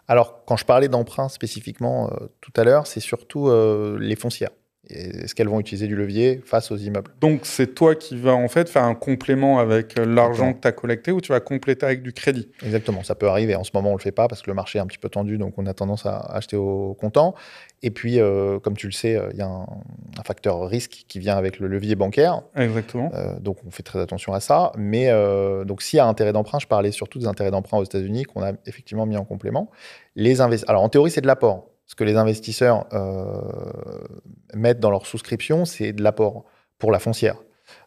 Speaker 2: Alors, quand je parlais d'emprunt spécifiquement tout à l'heure, c'est surtout les foncières. Est-ce qu'elles vont utiliser du levier face aux immeubles
Speaker 1: Donc, c'est toi qui vas en fait faire un complément avec euh, l'argent que tu as collecté ou tu vas compléter avec du crédit?
Speaker 2: Exactement, ça peut arriver. En ce moment, on ne le fait pas parce que le marché est un petit peu tendu, donc on a tendance à acheter au comptant. Et puis, euh, comme tu le sais, euh, il y a un, un facteur risque qui vient avec le levier bancaire.
Speaker 1: Exactement.
Speaker 2: Euh, donc, on fait très attention à ça. Mais euh, donc, s'il y a intérêt d'emprunt, je parlais surtout des intérêts d'emprunt aux États-Unis qu'on a effectivement mis en complément. Les Alors, en théorie, c'est de l'apport. Ce que les investisseurs euh, mettent dans leur souscription, c'est de l'apport pour la foncière.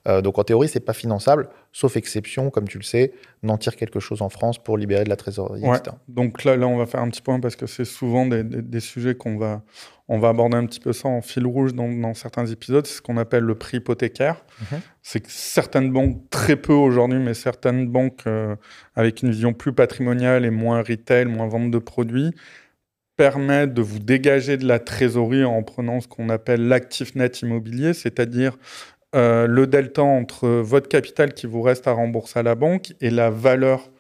Speaker 2: Euh, donc, en théorie, c'est pas finançable, sauf exception, comme tu le sais, n'en tire quelque chose en France pour libérer de la trésorerie.
Speaker 1: Ouais.
Speaker 2: etc.
Speaker 1: Donc là, là, on va faire un petit point parce que c'est souvent des, des- des sujets qu'on va, on va aborder un petit peu ça en fil rouge dans, dans certains épisodes. C'est ce qu'on appelle le prix hypothécaire.
Speaker 2: Mhm.
Speaker 1: C'est que certaines banques, très peu aujourd'hui, mais certaines banques euh, avec une vision plus patrimoniale et moins retail, moins vente de produits, permettent de vous dégager de la trésorerie en prenant ce qu'on appelle l'actif net immobilier, c'est-à-dire euh, le delta entre votre capital qui vous reste à rembourser à la banque et la valeur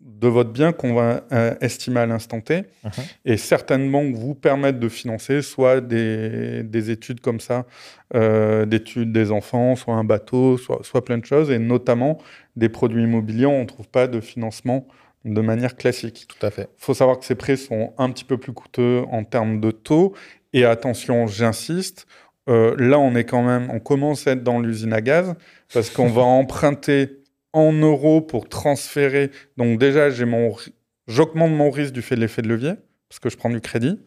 Speaker 1: de votre bien qu'on va euh, estimer à l'instant T.
Speaker 2: Mhm.
Speaker 1: Et certaines banques vous permettent de financer soit des, des études comme ça, euh, d'études des enfants, soit un bateau, soit, soit plein de choses, et notamment des produits immobiliers, on ne trouve pas de financement de manière classique.
Speaker 2: Tout à fait.
Speaker 1: Il faut savoir que ces prêts sont un petit peu plus coûteux en termes de taux. Et attention, j'insiste, euh, là, on est quand même, on commence à être dans l'usine à gaz parce qu'on va emprunter en euros pour transférer. Donc déjà, j'ai mon, j'augmente mon risque du fait de l'effet de levier parce que je prends du crédit.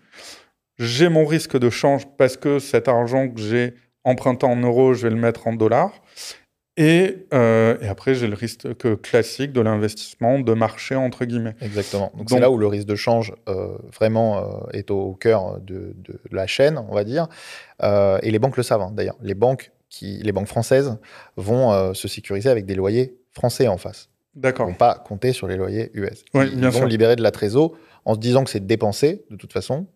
Speaker 1: J'ai mon risque de change parce que cet argent que j'ai emprunté en euros, je vais le mettre en dollars. Et, euh, et après, j'ai le risque classique de l'investissement de marché, entre guillemets.
Speaker 2: Exactement. Donc, c'est là où le risque de change euh, vraiment euh, est au, cœur de, de, la chaîne, on va dire. et les banques le savent, hein, d'ailleurs. Les banques, qui, les banques françaises vont se sécuriser avec des loyers français en face.
Speaker 1: D'accord.
Speaker 2: Ils ne vont pas compter sur les loyers US.
Speaker 1: Oui,
Speaker 2: Ils
Speaker 1: bien
Speaker 2: vont
Speaker 1: sûr.
Speaker 2: libérer de la trésor en se disant que c'est dépensé de toute façon.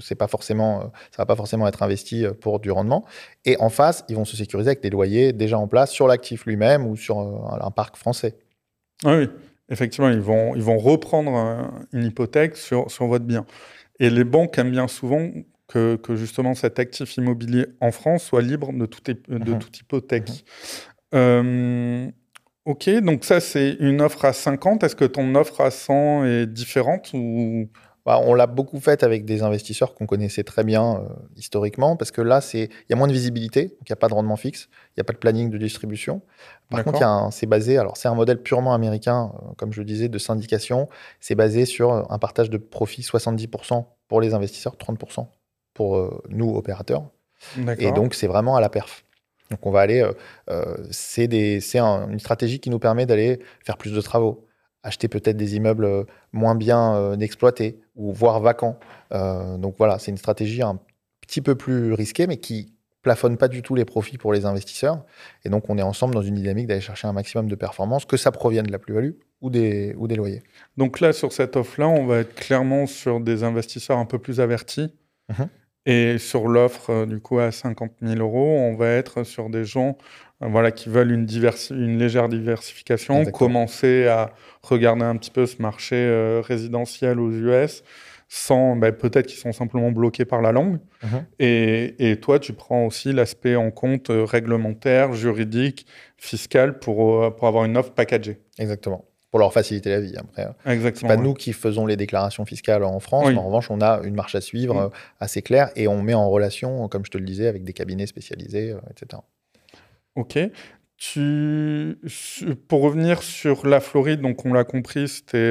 Speaker 2: C'est pas forcément, euh, ça va pas forcément être investi euh, pour du rendement. Et en face, ils vont se sécuriser avec des loyers déjà en place sur l'actif lui-même ou sur euh, un parc français.
Speaker 1: Ah oui, effectivement, ils vont, ils vont reprendre une hypothèque sur, sur votre bien. Et les banques aiment bien souvent que, que justement cet actif immobilier en France soit libre de, tout, de mmh. toute hypothèque. Mmh. Euh, Ok, donc ça c'est une offre à 50. Est-ce que ton offre à 100 est différente ou?
Speaker 2: Bah, on l'a beaucoup faite avec des investisseurs qu'on connaissait très bien euh, historiquement, parce que là, il y a moins de visibilité, donc il n'y a pas de rendement fixe, il n'y a pas de planning de distribution. Par contre, c'est basé, alors c'est un modèle purement américain, euh, comme je le disais, de syndication. C'est basé sur un partage de profit 70% pour les investisseurs, 30% pour euh, nous, opérateurs. Et donc, c'est vraiment à la perf. Donc on va aller, euh, euh, c'est une stratégie qui nous permet d'aller faire plus de travaux, acheter peut-être des immeubles euh, moins bien exploités ou voire vacants. donc voilà, c'est une stratégie un petit peu plus risquée, mais qui plafonne pas du tout les profits pour les investisseurs. Et donc on est ensemble dans une dynamique d'aller chercher un maximum de performance, que ça provienne de la plus-value ou des, ou des loyers.
Speaker 1: Donc là, sur cette offre-là, on va être clairement sur des investisseurs un peu plus avertis. Mmh et sur l'offre, euh, du coup, à 50 000 euros, on va être sur des gens euh, voilà, qui veulent une, une légère diversification, commencer à regarder un petit peu ce marché euh, résidentiel aux US, sans bah, peut-être qu'ils sont simplement bloqués par la langue. Mmh et, et, toi, tu prends aussi l'aspect en compte réglementaire, juridique, fiscal pour, pour avoir une offre packagée.
Speaker 2: Exactement pour leur faciliter la vie. Après,
Speaker 1: euh,
Speaker 2: c'est pas nous qui faisons les déclarations fiscales en France, mais en revanche, on a une marche à suivre euh, assez claire et on met en relation, comme je te le disais, avec des cabinets spécialisés, euh, etc.
Speaker 1: Ok. Tu... Pour revenir sur la Floride, donc on l'a compris, c'était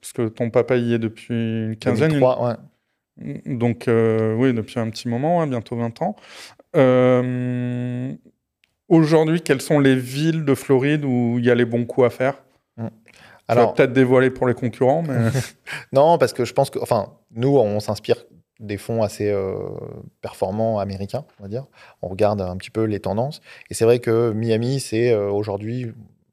Speaker 1: parce que ton papa y est depuis une quinzaine.
Speaker 2: 2003, ouais.
Speaker 1: Donc oui, depuis un petit moment, hein, bientôt 20 ans. Aujourd'hui, quelles sont les villes de Floride où il y a les bons coups à faire? Alors, peut-être dévoiler pour les concurrents, mais...
Speaker 2: non, parce que je pense que, enfin, nous, on s'inspire des fonds assez euh, performants américains, on va dire. On regarde un petit peu les tendances. Et c'est vrai que Miami, c'est euh, aujourd'hui,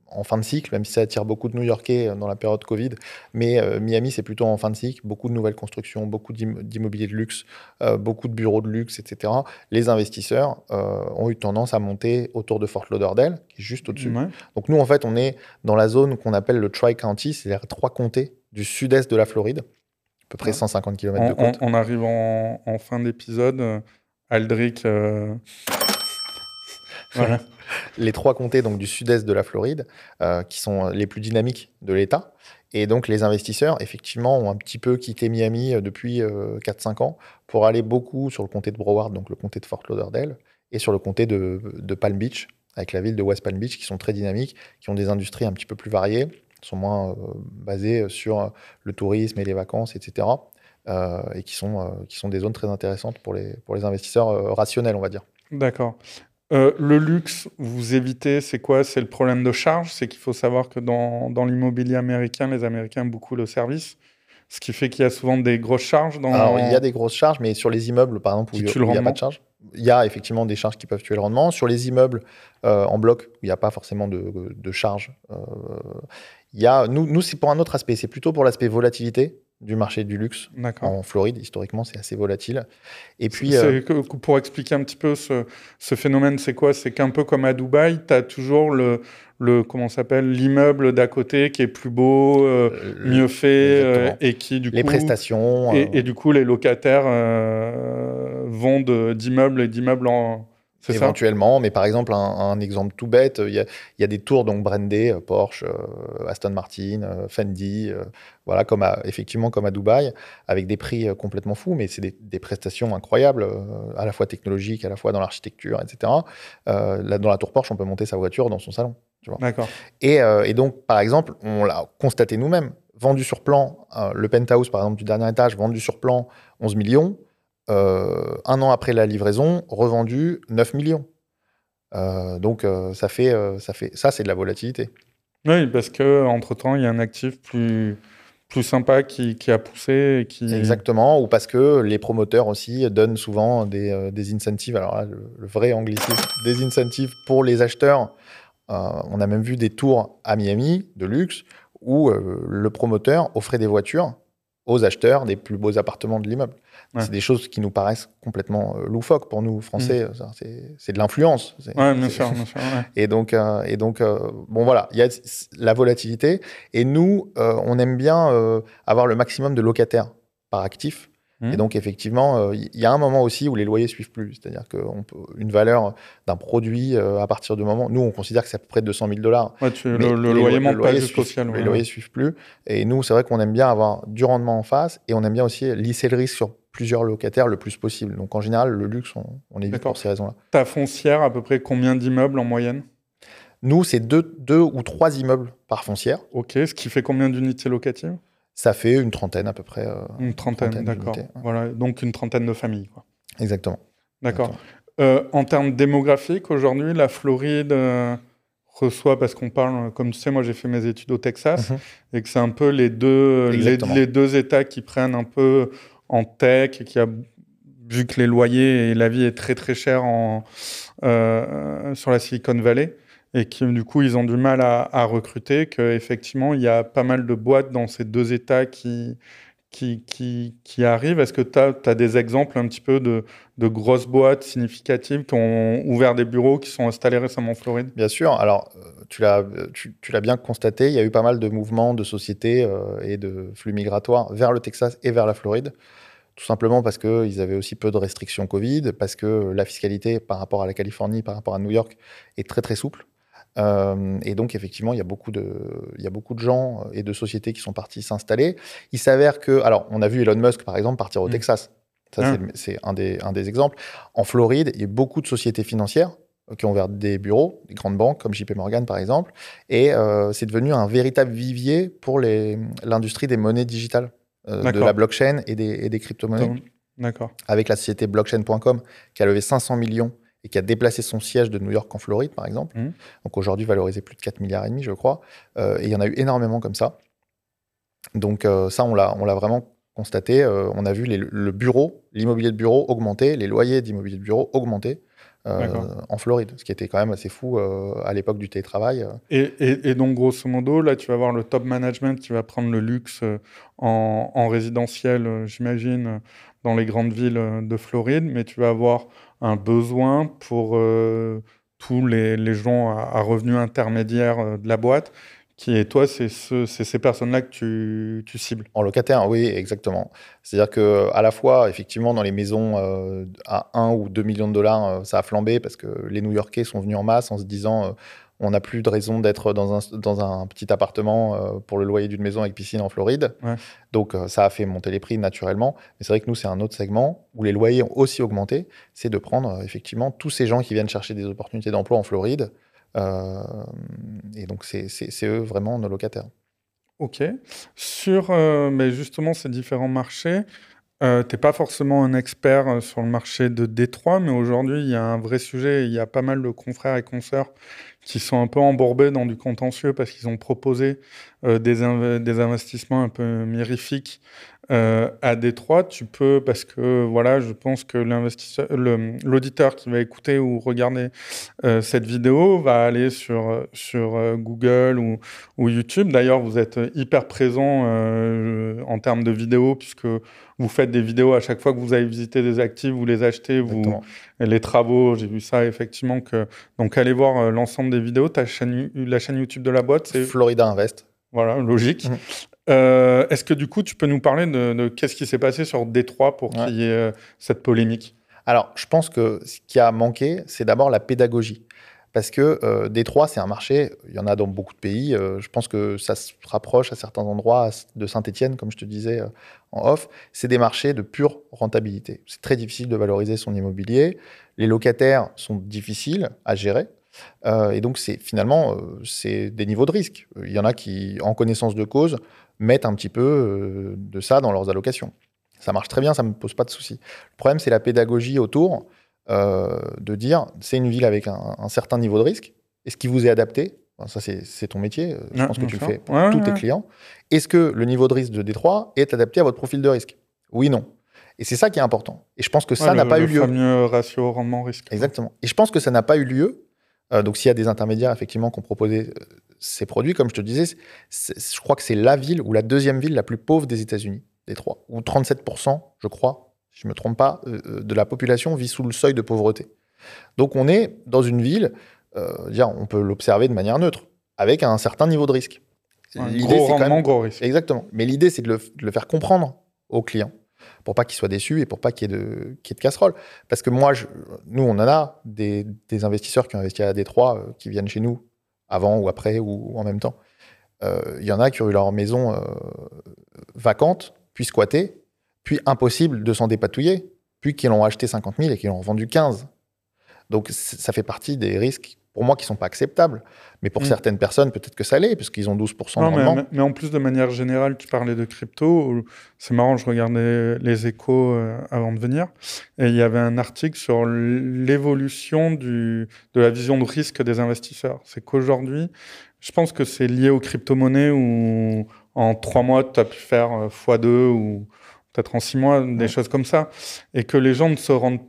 Speaker 2: en fin de cycle, même si ça attire beaucoup de New-Yorkais euh, dans la période Covid. Mais euh, Miami, c'est plutôt en fin de cycle. Beaucoup de nouvelles constructions, beaucoup d'immobilier de luxe, euh, beaucoup de bureaux de luxe, etc. Les investisseurs ont eu tendance à monter autour de Fort Lauderdale, qui est juste au-dessus. Donc nous, en fait, on est dans la zone qu'on appelle le Tri-County, c'est-à-dire trois comtés du sud-est de la Floride, à peu près 150 km de côte.
Speaker 1: On, arrive en, en fin d'épisode. Aldric...
Speaker 2: voilà les trois comtés donc, du sud-est de la Floride, euh, qui sont les plus dynamiques de l'État. Et donc, les investisseurs, effectivement, ont un petit peu quitté Miami euh, depuis 4-5 euh, ans pour aller beaucoup sur le comté de Broward, donc le comté de Fort Lauderdale, et sur le comté de, Palm Beach, avec la ville de West Palm Beach, qui sont très dynamiques, qui ont des industries un petit peu plus variées, sont moins basées sur le tourisme et les vacances, etc. et qui sont, qui sont des zones très intéressantes pour les, pour les investisseurs rationnels, on va dire.
Speaker 1: D'accord. Euh, le luxe, vous évitez, c'est quoi? C'est le problème de charge? C'est qu'il faut savoir que dans, dans l'immobilier américain, les Américains aiment beaucoup le service. Ce qui fait qu'il y a souvent des grosses charges. Dans...
Speaker 2: Alors, il y a des grosses charges, mais sur les immeubles, par exemple, où il n'y a pas de charge, il y a effectivement des charges qui peuvent tuer le rendement. Sur les immeubles euh, en bloc, où il n'y a pas forcément de, de charges, euh, il y a, nous, nous c'est pour un autre aspect. C'est plutôt pour l'aspect volatilité du marché du luxe en Floride. Historiquement, c'est assez volatile.
Speaker 1: Et puis, euh, pour expliquer un petit peu ce, phénomène, c'est quoi? C'est qu'un peu comme à Dubaï, tu as toujours le, le comment s'appelle? L'immeuble d'à côté qui est plus beau, euh, mieux fait euh, et qui du
Speaker 2: les prestations
Speaker 1: et, du coup les locataires vendent d'immeubles et d'immeubles en
Speaker 2: Éventuellement, mais par exemple, un, exemple tout bête, il y, a, des tours donc brandées, euh, Porsche, euh, Aston Martin, euh, Fendi, voilà, comme effectivement comme à Dubaï, avec des prix complètement fous, mais c'est des, prestations incroyables, à la fois technologiques, à la fois dans l'architecture, etc. là, dans la tour Porsche, on peut monter sa voiture dans son salon.
Speaker 1: D'accord.
Speaker 2: Et, et, donc, par exemple, on l'a constaté nous-mêmes, vendu sur plan, le penthouse, par exemple, du dernier étage, vendu sur plan 11 millions, euh, un an après la livraison, revendu 9 millions. donc ça fait, ça fait, ça c'est de la volatilité.
Speaker 1: Oui, parce que entre temps, il y a un actif plus plus sympa qui, qui, a poussé. Qui...
Speaker 2: Exactement, ou parce que les promoteurs aussi donnent souvent des, des incentives. Alors là, le, le, vrai anglicisme, des incentives pour les acheteurs. on a même vu des tours à Miami de luxe où le promoteur offrait des voitures aux acheteurs des plus beaux appartements de l'immeuble. C'est des choses qui nous paraissent complètement euh, loufoques pour nous, Français. Mm. C'est de l'influence.
Speaker 1: Oui, bien sûr. Bien sûr
Speaker 2: Et donc, euh, et donc euh, bon voilà, il y a la volatilité. Et nous, on aime bien avoir le maximum de locataires par actif. Et mmh. donc, effectivement, il y a un moment aussi où les loyers suivent plus. C'est-à-dire qu'une valeur d'un produit, à partir du moment. Nous, on considère que c'est à peu près 200 000 dollars.
Speaker 1: le, le loyer monte pas jusqu'au ciel.
Speaker 2: Les loyers suivent plus. Et nous, c'est vrai qu'on aime bien avoir du rendement en face et on aime bien aussi lisser le risque sur plusieurs locataires le plus possible. Donc, en général, le luxe, on, on évite pour ces raisons-là.
Speaker 1: Ta foncière, à peu près combien d'immeubles en moyenne?
Speaker 2: Nous, c'est deux, deux ou trois immeubles par foncière.
Speaker 1: Ok, ce qui fait combien d'unités locatives?
Speaker 2: Ça fait une trentaine à peu près. Euh,
Speaker 1: une trentaine, d'accord. Voilà, donc une trentaine de familles. Quoi.
Speaker 2: Exactement.
Speaker 1: D'accord. Euh, en termes démographiques, aujourd'hui, la Floride euh, reçoit, parce qu'on parle, comme tu sais, moi j'ai fait mes études au Texas, mhm. et que c'est un peu les deux, les, deux États qui prennent un peu en tech, et qui a, vu que les loyers et la vie est très très chère en, sur la Silicon Valley et qui du coup ils ont du mal à, recruter, qu'effectivement il y a pas mal de boîtes dans ces deux États qui, qui, qui, qui arrivent. Est-ce que tu as, des exemples un petit peu de, de, grosses boîtes significatives qui ont ouvert des bureaux, qui sont installés récemment en Floride?
Speaker 2: Bien sûr. Alors, euh, tu l'as tu, tu l'as bien constaté, il y a eu pas mal de mouvements de sociétés euh, et de flux migratoires vers le Texas et vers la Floride. Tout simplement parce qu'ils avaient aussi peu de restrictions Covid, parce que la fiscalité par rapport à la Californie, par rapport à New York, est très très souple. Euh, et donc, effectivement, il y, a beaucoup de, il y a beaucoup de gens et de sociétés qui sont partis s'installer. Il s'avère que, alors, on a vu Elon Musk, par exemple, partir au mm. Texas. Ça, c'est un des, un des exemples. En Floride, il y a beaucoup de sociétés financières qui ont ouvert des bureaux, des grandes banques comme JP Morgan, par exemple. Et euh, c'est devenu un véritable vivier pour l'industrie des monnaies digitales, euh, de la blockchain et des, et des crypto-monnaies.
Speaker 1: D'accord.
Speaker 2: Avec la société blockchain.com qui a levé 500 millions et qui a déplacé son siège de New York en Floride, par exemple. Mmh. Donc aujourd'hui valorisé plus de 4 milliards et demi, je crois. Euh, et il y en a eu énormément comme ça. Donc ça, on l'a, vraiment constaté. On a vu le bureau, l'immobilier de bureau augmenter, les loyers d'immobilier de bureau augmenter. En Floride, ce qui était quand même assez fou à l'époque du télétravail.
Speaker 1: Et, et, donc, grosso modo, là, tu vas voir le top management qui va prendre le luxe en, en résidentiel, j'imagine, dans les grandes villes de Floride, mais tu vas avoir un besoin pour euh, tous les, les, gens à, revenus intermédiaires euh, de la boîte qui est toi, c'est ce, ces personnes-là que tu, tu, cibles.
Speaker 2: En locataire, oui, exactement. C'est-à-dire que à la fois, effectivement, dans les maisons euh, à 1 ou 2 millions de dollars, ça a flambé parce que les New-Yorkais sont venus en masse en se disant on n'a plus de raison d'être dans un, dans un, petit appartement euh, pour le loyer d'une maison avec piscine en Floride. Donc euh, ça a fait monter les prix naturellement. Mais c'est vrai que nous, c'est un autre segment où les loyers ont aussi augmenté. C'est de prendre euh, effectivement tous ces gens qui viennent chercher des opportunités d'emploi en Floride. Et donc c'est eux vraiment nos locataires.
Speaker 1: Ok. Sur mais justement ces différents marchés, euh, tu n'es pas forcément un expert sur le marché de Détroit, mais aujourd'hui, il y a un vrai sujet. Il y a pas mal de confrères et consoeurs qui sont un peu embourbés dans du contentieux parce qu'ils ont proposé euh, des, des, investissements un peu mirifiques euh, à Détroit. Tu peux, parce que voilà, je pense que l'auditeur qui va écouter ou regarder euh, cette vidéo va aller sur, sur Google ou, ou YouTube. D'ailleurs, vous êtes hyper présent en termes de vidéos puisque vous faites des vidéos à chaque fois que vous allez visiter des actifs, vous les achetez, vous, les travaux, j'ai vu ça effectivement. Que, donc allez voir l'ensemble des vidéos. Ta chaîne, la chaîne YouTube de la boîte, c'est
Speaker 2: Florida Invest.
Speaker 1: Voilà, logique. Mhm. Euh, est-ce que du coup, tu peux nous parler de, qu'est-ce qui s'est passé sur Détroit pour qu'il y ait euh, cette polémique?
Speaker 2: Alors, je pense que ce qui a manqué, c'est d'abord la pédagogie. Parce que euh, Détroit, c'est un marché, il y en a dans beaucoup de pays. je pense que ça se rapproche à certains endroits de Saint-Etienne, comme je te disais en off. C'est des marchés de pure rentabilité. C'est très difficile de valoriser son immobilier. Les locataires sont difficiles à gérer. Euh, et donc, c'est finalement, euh, c'est des niveaux de risque. Il y en a qui, en connaissance de cause, mettent un petit peu euh, de ça dans leurs allocations. Ça marche très bien, ça ne me pose pas de souci. Le problème, c'est la pédagogie autour. de dire c'est une ville avec un, certain niveau de risque. Est-ce qui vous est adapté? Ça, c'est ton métier. Je pense que tu le fais pour tous tes clients. Est-ce que le niveau de risque de Détroit est adapté à votre profil de risque? Oui, non. Et c'est ça qui est important. Et je pense que ça n'a pas eu lieu.
Speaker 1: Le fameux ratio rendement-risque.
Speaker 2: Exactement. Et je pense que ça n'a pas eu lieu. Euh, donc, s'il y a des intermédiaires, effectivement, qui ont proposé euh, ces produits, comme je te disais, je crois que c'est la ville ou la deuxième ville la plus pauvre des États-Unis, Détroit, où 37%, je crois, si je ne me trompe pas, euh, de la population vit sous le seuil de pauvreté. Donc, on est dans une ville, on peut l'observer de manière neutre, avec un certain niveau de risque.
Speaker 1: Un gros rendement, gros risque.
Speaker 2: Exactement. Mais l'idée, c'est de, de le faire comprendre aux clients pour pas qu'ils soient déçus et pour pas qu'il y, ait de, de casserole. Parce que moi, je, nous, on en a des, investisseurs qui ont investi à Détroit, euh, qui viennent chez nous avant ou après ou, en même temps. Euh, il y en a qui ont eu leur maison euh, vacante, puis squattée, puis impossible de s'en dépatouiller, puis qui l'ont acheté 50 000 et qui l'ont vendu 15. Donc ça fait partie des risques pour moi qui sont pas acceptables. Mais pour mm. certaines personnes, peut-être que ça l'est, puisqu'ils ont 12% de rendement.
Speaker 1: Mais, en plus, de manière générale, tu parlais de crypto. C'est marrant, je regardais les échos euh, avant de venir. Et il y avait un article sur l'évolution de la vision de risque des investisseurs. C'est qu'aujourd'hui, je pense que c'est lié aux crypto-monnaies où en trois mois, tu as pu faire euh, x2 ou peut-être en six mois, des choses comme ça. Et que les gens ne se rendent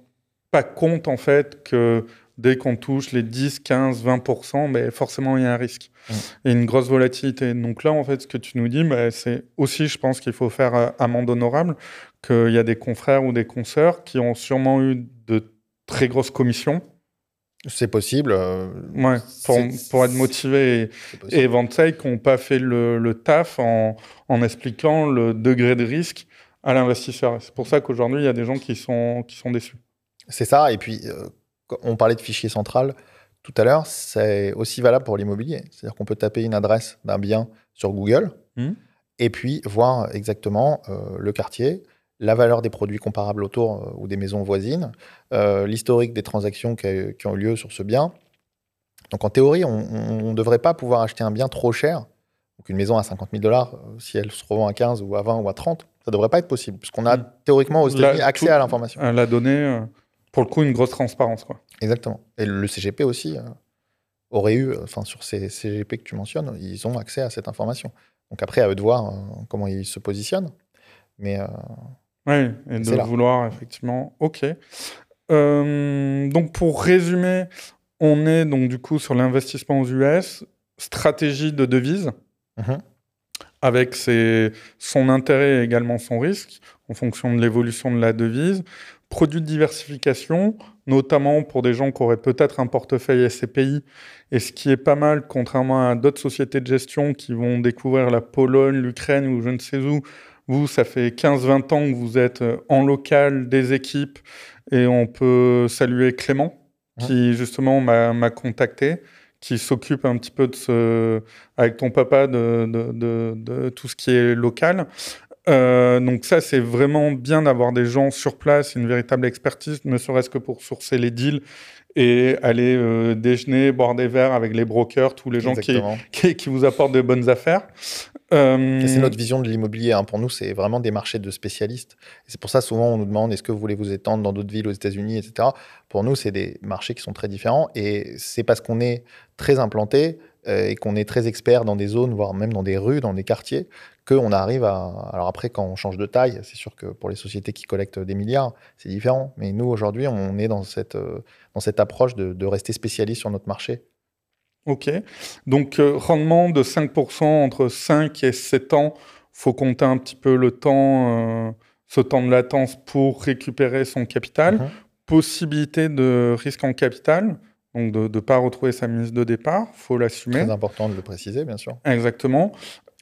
Speaker 1: pas compte, en fait, que dès qu'on touche les 10, 15, 20%, mais forcément, il y a un risque mm. et une grosse volatilité. Donc là, en fait, ce que tu nous dis, bah, c'est aussi, je pense qu'il faut faire euh, amende honorable, qu'il y a des confrères ou des consoeurs qui ont sûrement eu de très grosses commissions.
Speaker 2: C'est possible. Euh,
Speaker 1: ouais, pour, être motivé et, ça, qui n'ont pas fait le, taf en, en, expliquant le degré de risque à l'investisseur. C'est pour ça qu'aujourd'hui, il y a des gens qui sont, qui sont déçus.
Speaker 2: C'est ça. Et puis, euh, on parlait de fichier central tout à l'heure, c'est aussi valable pour l'immobilier. C'est-à-dire qu'on peut taper une adresse d'un bien sur Google hmm. et puis voir exactement euh, le quartier, la valeur des produits comparables autour euh, ou des maisons voisines, euh, l'historique des transactions qui, ont eu lieu sur ce bien. Donc en théorie, on ne devrait pas pouvoir acheter un bien trop cher. Donc une maison à 50 000 dollars, si elle se revend à 15 ou à 20 ou à 30, ça ne devrait pas être possible, puisqu'on a hmm. théoriquement aux accès à l'information.
Speaker 1: La donnée pour le coup, une grosse transparence. Quoi.
Speaker 2: Exactement. Et le CGP aussi euh, aurait eu, enfin, sur ces CGP que tu mentionnes, ils ont accès à cette information. Donc après, à eux de voir euh, comment ils se positionnent. Mais. Euh,
Speaker 1: oui, et de vouloir, effectivement. OK. donc pour résumer, on est donc du coup sur l'investissement aux US, stratégie de devise. Mhm. avec ses, son intérêt et également son risque en fonction de l'évolution de la devise produits de diversification, notamment pour des gens qui auraient peut-être un portefeuille SCPI. Et ce qui est pas mal, contrairement à d'autres sociétés de gestion qui vont découvrir la Pologne, l'Ukraine ou je ne sais où, vous, ça fait 15-20 ans que vous êtes euh, en local des équipes et on peut saluer Clément qui justement m'a contacté qui s'occupe un petit peu de ce, avec ton papa de, de, de, tout ce qui est local. Euh, donc ça, c'est vraiment bien d'avoir des gens sur place, une véritable expertise, ne serait-ce que pour sourcer les deals et aller euh, déjeuner, boire des verres avec les brokers, tous les gens qui, qui, vous apportent de bonnes affaires.
Speaker 2: Euh... C'est notre vision de l'immobilier. Hein. Pour nous, c'est vraiment des marchés de spécialistes. C'est pour ça, souvent, on nous demande est-ce que vous voulez vous étendre dans d'autres villes aux États-Unis, etc. Pour nous, c'est des marchés qui sont très différents. Et c'est parce qu'on est très implanté et qu'on est très expert dans des zones, voire même dans des rues, dans des quartiers, qu'on arrive à. Alors après, quand on change de taille, c'est sûr que pour les sociétés qui collectent des milliards, c'est différent. Mais nous, aujourd'hui, on est dans cette, euh, dans cette approche de, rester spécialiste sur notre marché.
Speaker 1: OK. Donc, euh, rendement de 5% entre 5 et 7 ans, faut compter un petit peu le temps, euh, ce temps de latence pour récupérer son capital. Mhm. Possibilité de risque en capital, donc de ne pas retrouver sa mise de départ, faut l'assumer.
Speaker 2: Très important de le préciser, bien sûr.
Speaker 1: Exactement.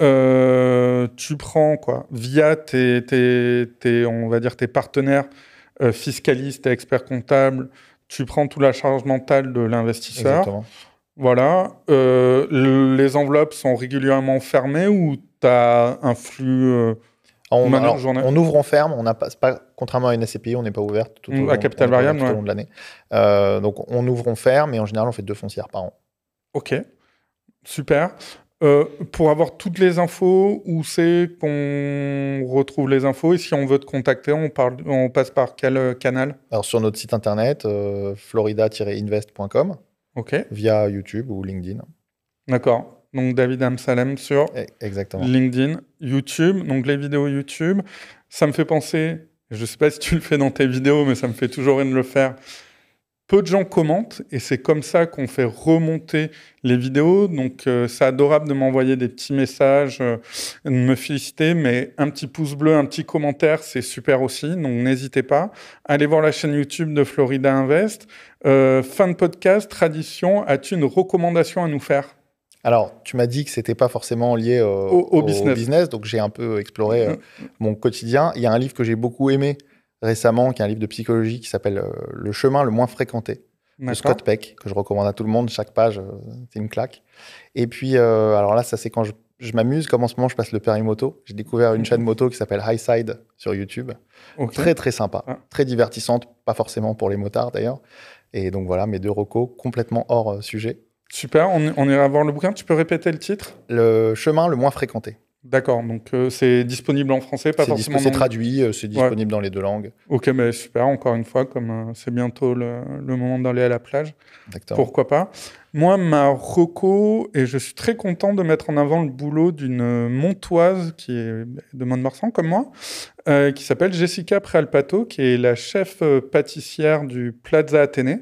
Speaker 1: Euh, tu prends quoi via tes, tes, on va dire tes partenaires euh, fiscalistes et experts comptables, tu prends toute la charge mentale de l'investisseur. Voilà. Euh, les enveloppes sont régulièrement fermées ou tu as un flux
Speaker 2: on, on, ouvre, en ferme, on n'a pas, pas, contrairement à une SCPI, on n'est pas ouverte tout, au,
Speaker 1: à capital variable,
Speaker 2: tout au long de l'année. donc on ouvre en ferme et en général on fait deux foncières par an.
Speaker 1: Ok, super. Euh, pour avoir toutes les infos, où c'est qu'on retrouve les infos Et si on veut te contacter, on, parle, on passe par quel euh, canal?
Speaker 2: Alors sur notre site internet, euh, florida-invest.com,
Speaker 1: Ok,
Speaker 2: via YouTube ou LinkedIn.
Speaker 1: d'accord. Donc David Amsalem sur
Speaker 2: Eh, Exactement.
Speaker 1: LinkedIn, YouTube, donc les vidéos YouTube. Ça me fait penser, je ne sais pas si tu le fais dans tes vidéos, mais ça me fait toujours rire de le faire. Peu de gens commentent et c'est comme ça qu'on fait remonter les vidéos. Donc euh, c'est adorable de m'envoyer des petits messages, euh, de me féliciter, mais un petit pouce bleu, un petit commentaire, c'est super aussi. Donc n'hésitez pas. Allez voir la chaîne YouTube de Florida Invest. Euh, fin de podcast, tradition, as-tu une recommandation à nous faire?
Speaker 2: Alors, tu m'as dit que c'était pas forcément lié
Speaker 1: Au- au business.
Speaker 2: donc j'ai un peu exploré euh,
Speaker 1: Mm.
Speaker 2: mon quotidien. Il y a un livre que j'ai beaucoup aimé récemment, qui est un livre de psychologie qui s'appelle euh, Le chemin le moins fréquenté de Scott Peck, que je recommande à tout le monde. Chaque page, euh, c'est une claque. Et puis, euh, alors là, ça c'est quand je, je m'amuse, comme en ce moment je passe le permis moto. J'ai découvert une
Speaker 1: Mhm.
Speaker 2: chaîne moto qui s'appelle Highside sur YouTube. Très très sympa,
Speaker 1: Ah.
Speaker 2: très divertissante, pas forcément pour les motards d'ailleurs. Et donc voilà, mes deux recos complètement hors sujet.
Speaker 1: Super, on, on ira voir le bouquin. Tu peux répéter le titre?
Speaker 2: Le chemin le moins fréquenté.
Speaker 1: D'accord, donc euh, c'est disponible en français, pas forcément.
Speaker 2: c'est traduit, euh, c'est disponible dans les deux langues.
Speaker 1: Ok, mais super, encore une fois, comme euh, c'est bientôt le, le moment d'aller à la plage, pourquoi pas. Moi, ma reco, et je suis très content de mettre en avant le boulot d'une montoise qui est de Mont-de-Marsan, comme moi, euh, qui s'appelle Jessica Prealpato, qui est la chef euh, pâtissière du Plaza Athénée.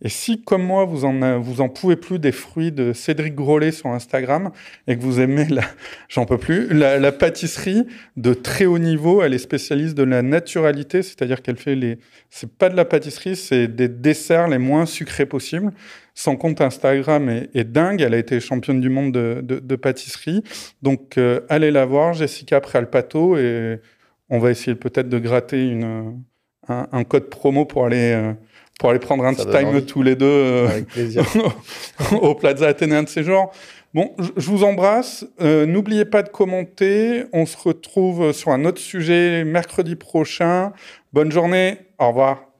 Speaker 1: Et si, comme moi, vous en, a- vous en pouvez plus des fruits de Cédric Grolet sur Instagram et que vous aimez la, j'en peux plus, la, la pâtisserie de très haut niveau, elle est spécialiste de la naturalité, c'est-à-dire qu'elle fait les, c'est pas de la pâtisserie, c'est des desserts les moins sucrés possibles. Son compte Instagram est, est dingue, elle a été championne du monde de, de- de pâtisserie. Donc, euh, allez la voir, Jessica Prealpato, et on va essayer peut-être de gratter une, un, un code promo pour aller, euh, pour aller prendre un
Speaker 2: Ça
Speaker 1: petit time
Speaker 2: envie.
Speaker 1: tous les deux euh, au Plaza Athénéen de ces genres. Bon, je- je vous embrasse. Euh, N'oubliez pas de commenter. On se retrouve sur un autre sujet mercredi prochain. Bonne journée. Au revoir.